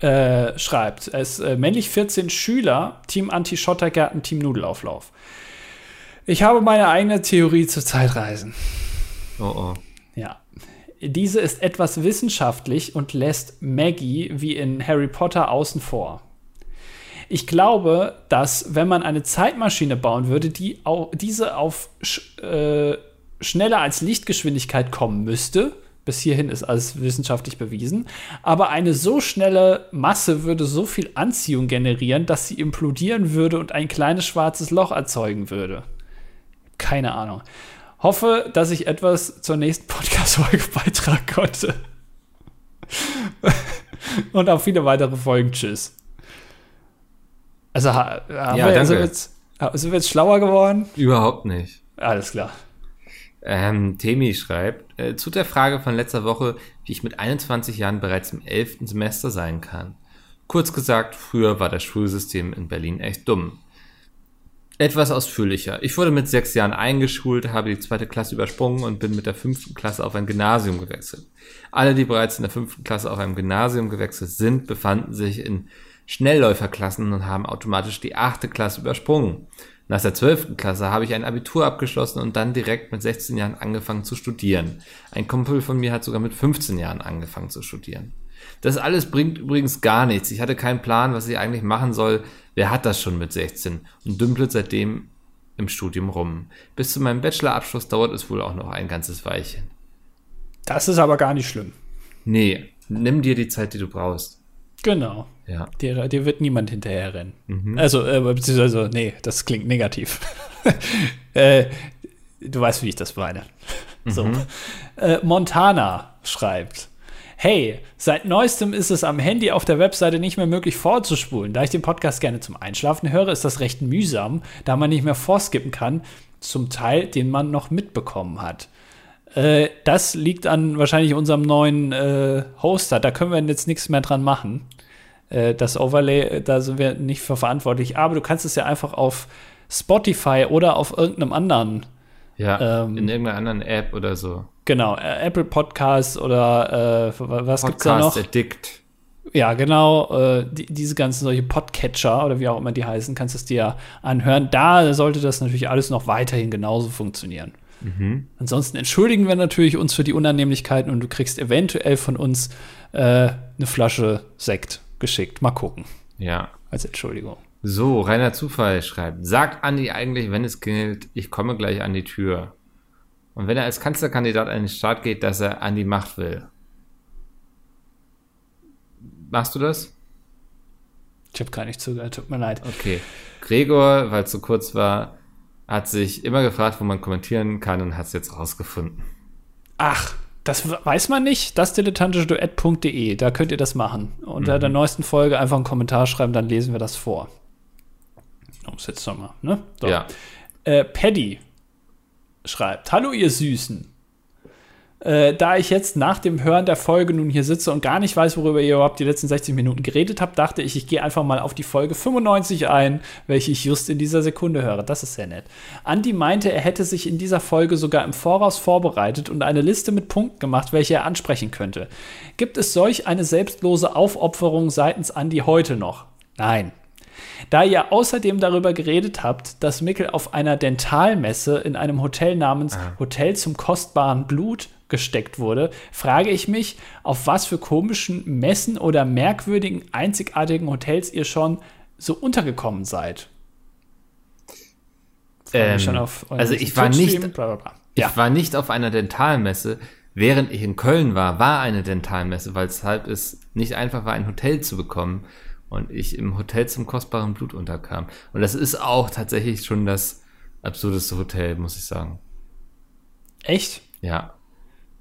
äh, schreibt, es äh, männlich 14 Schüler, Team Anti-Schottergärten, Team Nudelauflauf. Ich habe meine eigene Theorie zu Zeitreisen. Oh oh. Ja. Diese ist etwas wissenschaftlich und lässt Maggie wie in Harry Potter außen vor. Ich glaube, dass wenn man eine Zeitmaschine bauen würde, die auch, diese auf sch, äh, schneller als Lichtgeschwindigkeit kommen müsste, bis hierhin ist alles wissenschaftlich bewiesen, aber eine so schnelle Masse würde so viel Anziehung generieren, dass sie implodieren würde und ein kleines schwarzes Loch erzeugen würde. Keine Ahnung. Hoffe, dass ich etwas zur nächsten Podcast-Folge beitragen konnte. und auf viele weitere Folgen. Tschüss. Also, ha, ja, wir, sind, wir jetzt, sind wir jetzt schlauer geworden? Überhaupt nicht. Alles klar. Ähm, Temi schreibt, äh, zu der Frage von letzter Woche, wie ich mit 21 Jahren bereits im 11. Semester sein kann. Kurz gesagt, früher war das Schulsystem in Berlin echt dumm. Etwas ausführlicher. Ich wurde mit sechs Jahren eingeschult, habe die zweite Klasse übersprungen und bin mit der fünften Klasse auf ein Gymnasium gewechselt. Alle, die bereits in der fünften Klasse auf einem Gymnasium gewechselt sind, befanden sich in Schnellläuferklassen und haben automatisch die achte Klasse übersprungen. Nach der zwölften Klasse habe ich ein Abitur abgeschlossen und dann direkt mit 16 Jahren angefangen zu studieren. Ein Kumpel von mir hat sogar mit 15 Jahren angefangen zu studieren. Das alles bringt übrigens gar nichts. Ich hatte keinen Plan, was ich eigentlich machen soll. Wer hat das schon mit 16 und dümpelt seitdem im Studium rum. Bis zu meinem Bachelorabschluss dauert es wohl auch noch ein ganzes Weilchen. Das ist aber gar nicht schlimm. Nee, nimm dir die Zeit, die du brauchst. Genau. Ja. Dir, dir wird niemand hinterherrennen. Mhm. Also, äh, beziehungsweise, nee, das klingt negativ. äh, du weißt, wie ich das meine. Mhm. So. Äh, Montana schreibt. Hey, seit neuestem ist es am Handy auf der Webseite nicht mehr möglich vorzuspulen. Da ich den Podcast gerne zum Einschlafen höre, ist das recht mühsam, da man nicht mehr vorskippen kann, zum Teil, den man noch mitbekommen hat. Äh, das liegt an wahrscheinlich unserem neuen äh, Hoster. Da können wir jetzt nichts mehr dran machen. Äh, das Overlay, äh, da sind wir nicht für verantwortlich. Aber du kannst es ja einfach auf Spotify oder auf irgendeinem anderen. Ja, ähm, in irgendeiner anderen App oder so. Genau, äh, Apple Podcasts oder äh, was gibt es da noch? Addict. Ja, genau, die, diese ganzen solche Podcatcher oder wie auch immer die heißen, kannst du es dir anhören. Da sollte das natürlich alles noch weiterhin genauso funktionieren. Mhm. Ansonsten entschuldigen wir natürlich uns für die Unannehmlichkeiten und du kriegst eventuell von uns äh, eine Flasche Sekt geschickt. Mal gucken. Ja. Als Entschuldigung. So, reiner Zufall schreibt. Sagt Andi eigentlich, wenn es gilt, ich komme gleich an die Tür. Und wenn er als Kanzlerkandidat an den Start geht, dass er an die Macht will. Machst du das? Ich habe gar nicht zugehört, tut mir leid. Okay. Gregor, weil es so kurz war, hat sich immer gefragt, wo man kommentieren kann und hat es jetzt rausgefunden. Ach, das weiß man nicht. Das dilettantische Duett.de, da könnt ihr das machen. Unter mhm. der neuesten Folge einfach einen Kommentar schreiben, dann lesen wir das vor. Um es jetzt nochmal, ne? So. Ja. Äh, Paddy schreibt: Hallo, ihr Süßen. Äh, da ich jetzt nach dem Hören der Folge nun hier sitze und gar nicht weiß, worüber ihr überhaupt die letzten 60 Minuten geredet habt, dachte ich, ich gehe einfach mal auf die Folge 95 ein, welche ich just in dieser Sekunde höre. Das ist sehr nett. Andy meinte, er hätte sich in dieser Folge sogar im Voraus vorbereitet und eine Liste mit Punkten gemacht, welche er ansprechen könnte. Gibt es solch eine selbstlose Aufopferung seitens Andy heute noch? Nein. Da ihr außerdem darüber geredet habt, dass Mickel auf einer Dentalmesse in einem Hotel namens ah. Hotel zum kostbaren Blut gesteckt wurde, frage ich mich, auf was für komischen Messen oder merkwürdigen, einzigartigen Hotels ihr schon so untergekommen seid. Ähm, also ich war nicht, ja. ich war nicht auf einer Dentalmesse. Während ich in Köln war, war eine Dentalmesse, weil es halt es nicht einfach war, ein Hotel zu bekommen und ich im Hotel zum kostbaren Blut unterkam. Und das ist auch tatsächlich schon das absurdeste Hotel, muss ich sagen. Echt? Ja.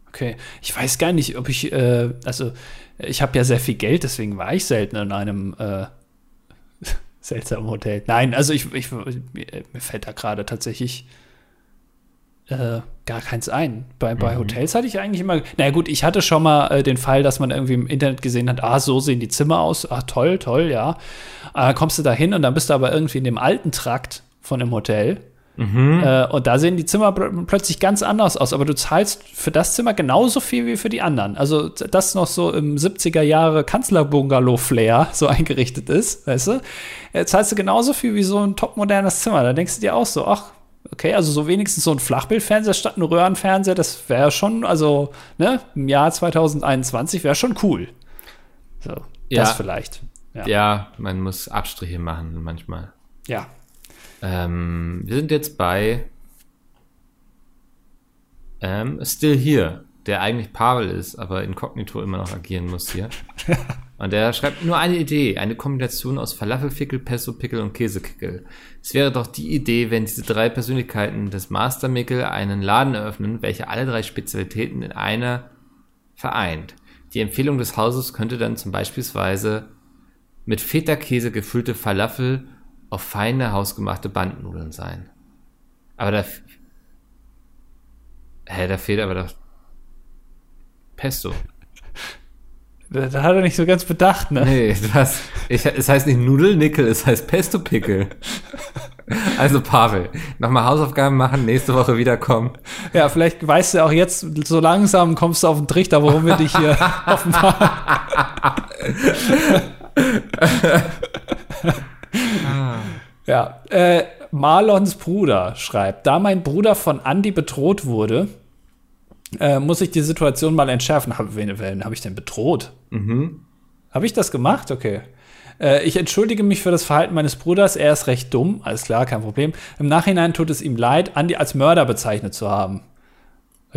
Okay, ich weiß gar nicht, ob ich, äh, also ich habe ja sehr viel Geld, deswegen war ich selten in einem äh, seltsamen Hotel. Nein, also ich, ich mir fällt da gerade tatsächlich äh, gar keins ein. Bei, mhm. bei Hotels hatte ich eigentlich immer, na gut, ich hatte schon mal äh, den Fall, dass man irgendwie im Internet gesehen hat, ah, so sehen die Zimmer aus, ah, toll, toll, ja. Äh, kommst du da hin und dann bist du aber irgendwie in dem alten Trakt von dem Hotel Mhm. Äh, und da sehen die Zimmer plötzlich ganz anders aus, aber du zahlst für das Zimmer genauso viel wie für die anderen. Also das noch so im 70er Jahre Kanzlerbungalow-Flair so eingerichtet ist, weißt du, äh, zahlst du genauso viel wie so ein topmodernes Zimmer. Da denkst du dir auch so, ach, okay, also so wenigstens so ein Flachbildfernseher statt ein Röhrenfernseher, das wäre schon, also ne, im Jahr 2021 wäre schon cool. So, ja. das vielleicht. Ja. ja, man muss Abstriche machen manchmal. Ja, ähm, wir sind jetzt bei ähm, Still Here, der eigentlich Pavel ist, aber inkognito immer noch agieren muss hier. Und der schreibt nur eine Idee, eine Kombination aus Falafelfickel, Pesto-Pickel und Käsekickel. Es wäre doch die Idee, wenn diese drei Persönlichkeiten des Mastermickel einen Laden eröffnen, welcher alle drei Spezialitäten in einer vereint. Die Empfehlung des Hauses könnte dann zum beispielsweise mit Feta-Käse gefüllte Falafel auf feine hausgemachte Bandnudeln sein. Aber da. Hä, da fehlt aber doch. Pesto. Da, da hat er nicht so ganz bedacht, ne? Nee, das, ich, es heißt nicht Nudelnickel, es heißt Pesto-Pickel. Also Pavel, nochmal Hausaufgaben machen, nächste Woche wiederkommen. Ja, vielleicht weißt du auch jetzt, so langsam kommst du auf den Trichter, warum wir dich hier offenbar. Ah. Ja, äh, Marlons Bruder schreibt, da mein Bruder von Andy bedroht wurde, äh, muss ich die Situation mal entschärfen. Hab, wen, wen habe ich denn bedroht? Mhm. Habe ich das gemacht? Okay. Äh, ich entschuldige mich für das Verhalten meines Bruders. Er ist recht dumm. Alles klar, kein Problem. Im Nachhinein tut es ihm leid, Andy als Mörder bezeichnet zu haben.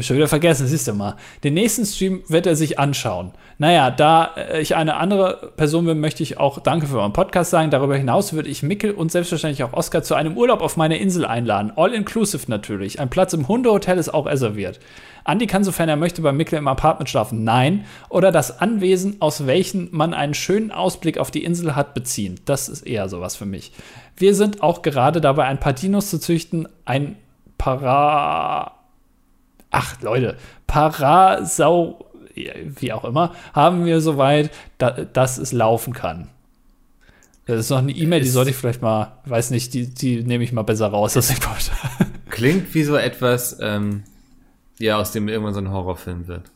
Ich schon wieder vergessen, siehst du mal. Den nächsten Stream wird er sich anschauen. Naja, da äh, ich eine andere Person bin, möchte ich auch Danke für euren Podcast sagen. Darüber hinaus würde ich Mickel und selbstverständlich auch Oscar zu einem Urlaub auf meine Insel einladen. All inclusive natürlich. Ein Platz im Hundehotel ist auch reserviert. Andi kann, sofern er möchte, bei Mickel im Apartment schlafen. Nein. Oder das Anwesen, aus welchem man einen schönen Ausblick auf die Insel hat, beziehen. Das ist eher sowas für mich. Wir sind auch gerade dabei, ein paar Dinos zu züchten. Ein Para ach Leute, Parasau, wie auch immer, haben wir soweit, da, dass es laufen kann. Das ist noch eine E-Mail, die sollte ich vielleicht mal, weiß nicht, die, die nehme ich mal besser raus aus dem Klingt wie so etwas, ähm, ja, aus dem irgendwann so ein Horrorfilm wird.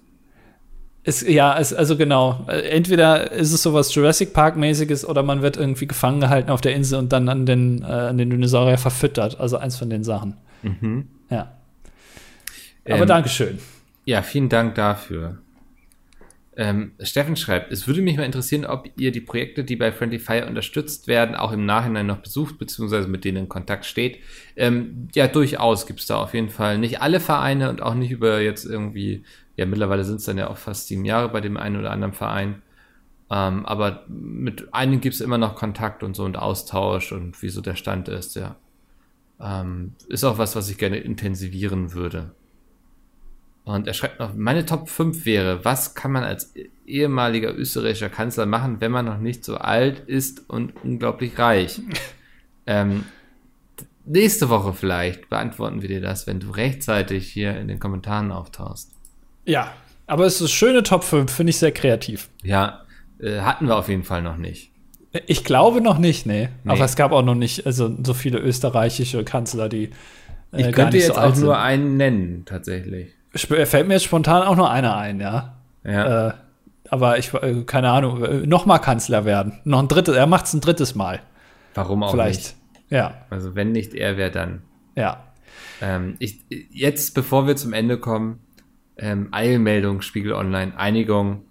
Es, ja, es, also genau. Entweder ist es sowas Jurassic Park-mäßiges oder man wird irgendwie gefangen gehalten auf der Insel und dann an den, äh, an den Dinosaurier verfüttert. Also eins von den Sachen. Mhm. Ja. Aber ähm, Dankeschön. Ja, vielen Dank dafür. Ähm, Steffen schreibt, es würde mich mal interessieren, ob ihr die Projekte, die bei Friendly Fire unterstützt werden, auch im Nachhinein noch besucht, beziehungsweise mit denen in Kontakt steht. Ähm, ja, durchaus gibt es da auf jeden Fall nicht alle Vereine und auch nicht über jetzt irgendwie, ja, mittlerweile sind es dann ja auch fast sieben Jahre bei dem einen oder anderen Verein. Ähm, aber mit einigen gibt es immer noch Kontakt und so und Austausch und wie so der Stand ist, ja. Ähm, ist auch was, was ich gerne intensivieren würde. Und er schreibt noch, meine Top 5 wäre, was kann man als ehemaliger österreichischer Kanzler machen, wenn man noch nicht so alt ist und unglaublich reich? ähm, nächste Woche vielleicht beantworten wir dir das, wenn du rechtzeitig hier in den Kommentaren auftauchst. Ja, aber es ist eine schöne Top 5, finde ich sehr kreativ. Ja, äh, hatten wir auf jeden Fall noch nicht. Ich glaube noch nicht, nee. Nee. Aber es gab auch noch nicht also so viele österreichische Kanzler, die äh, Ich gar könnte jetzt so auch alt nur sind. einen nennen, tatsächlich. Sp- Fällt mir jetzt spontan auch nur einer ein, ja. Ja. Äh, aber ich, äh, keine Ahnung, äh, noch mal Kanzler werden. Noch ein drittes, er macht es ein drittes Mal. Warum auch Vielleicht. nicht? Ja, Also wenn nicht er, wer dann? ja. Ähm, ich, jetzt, bevor wir zum Ende kommen, ähm, Eilmeldung Spiegel Online, Einigung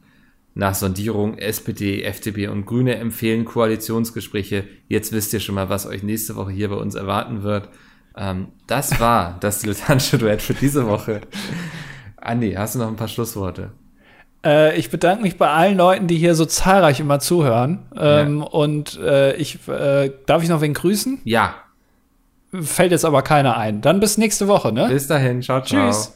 nach Sondierung, SPD, FDP und Grüne empfehlen Koalitionsgespräche. Jetzt wisst ihr schon mal, was euch nächste Woche hier bei uns erwarten wird. Ähm, das war das dilettantische Duett für diese Woche. Andi, hast du noch ein paar Schlussworte? Äh, ich bedanke mich bei allen Leuten, die hier so zahlreich immer zuhören. Ähm, Und äh, ich äh, darf ich noch wen grüßen? Ja, Fällt jetzt aber keiner ein. Dann bis nächste Woche, ne? bis dahin. Ciao, ciao. Tschüss.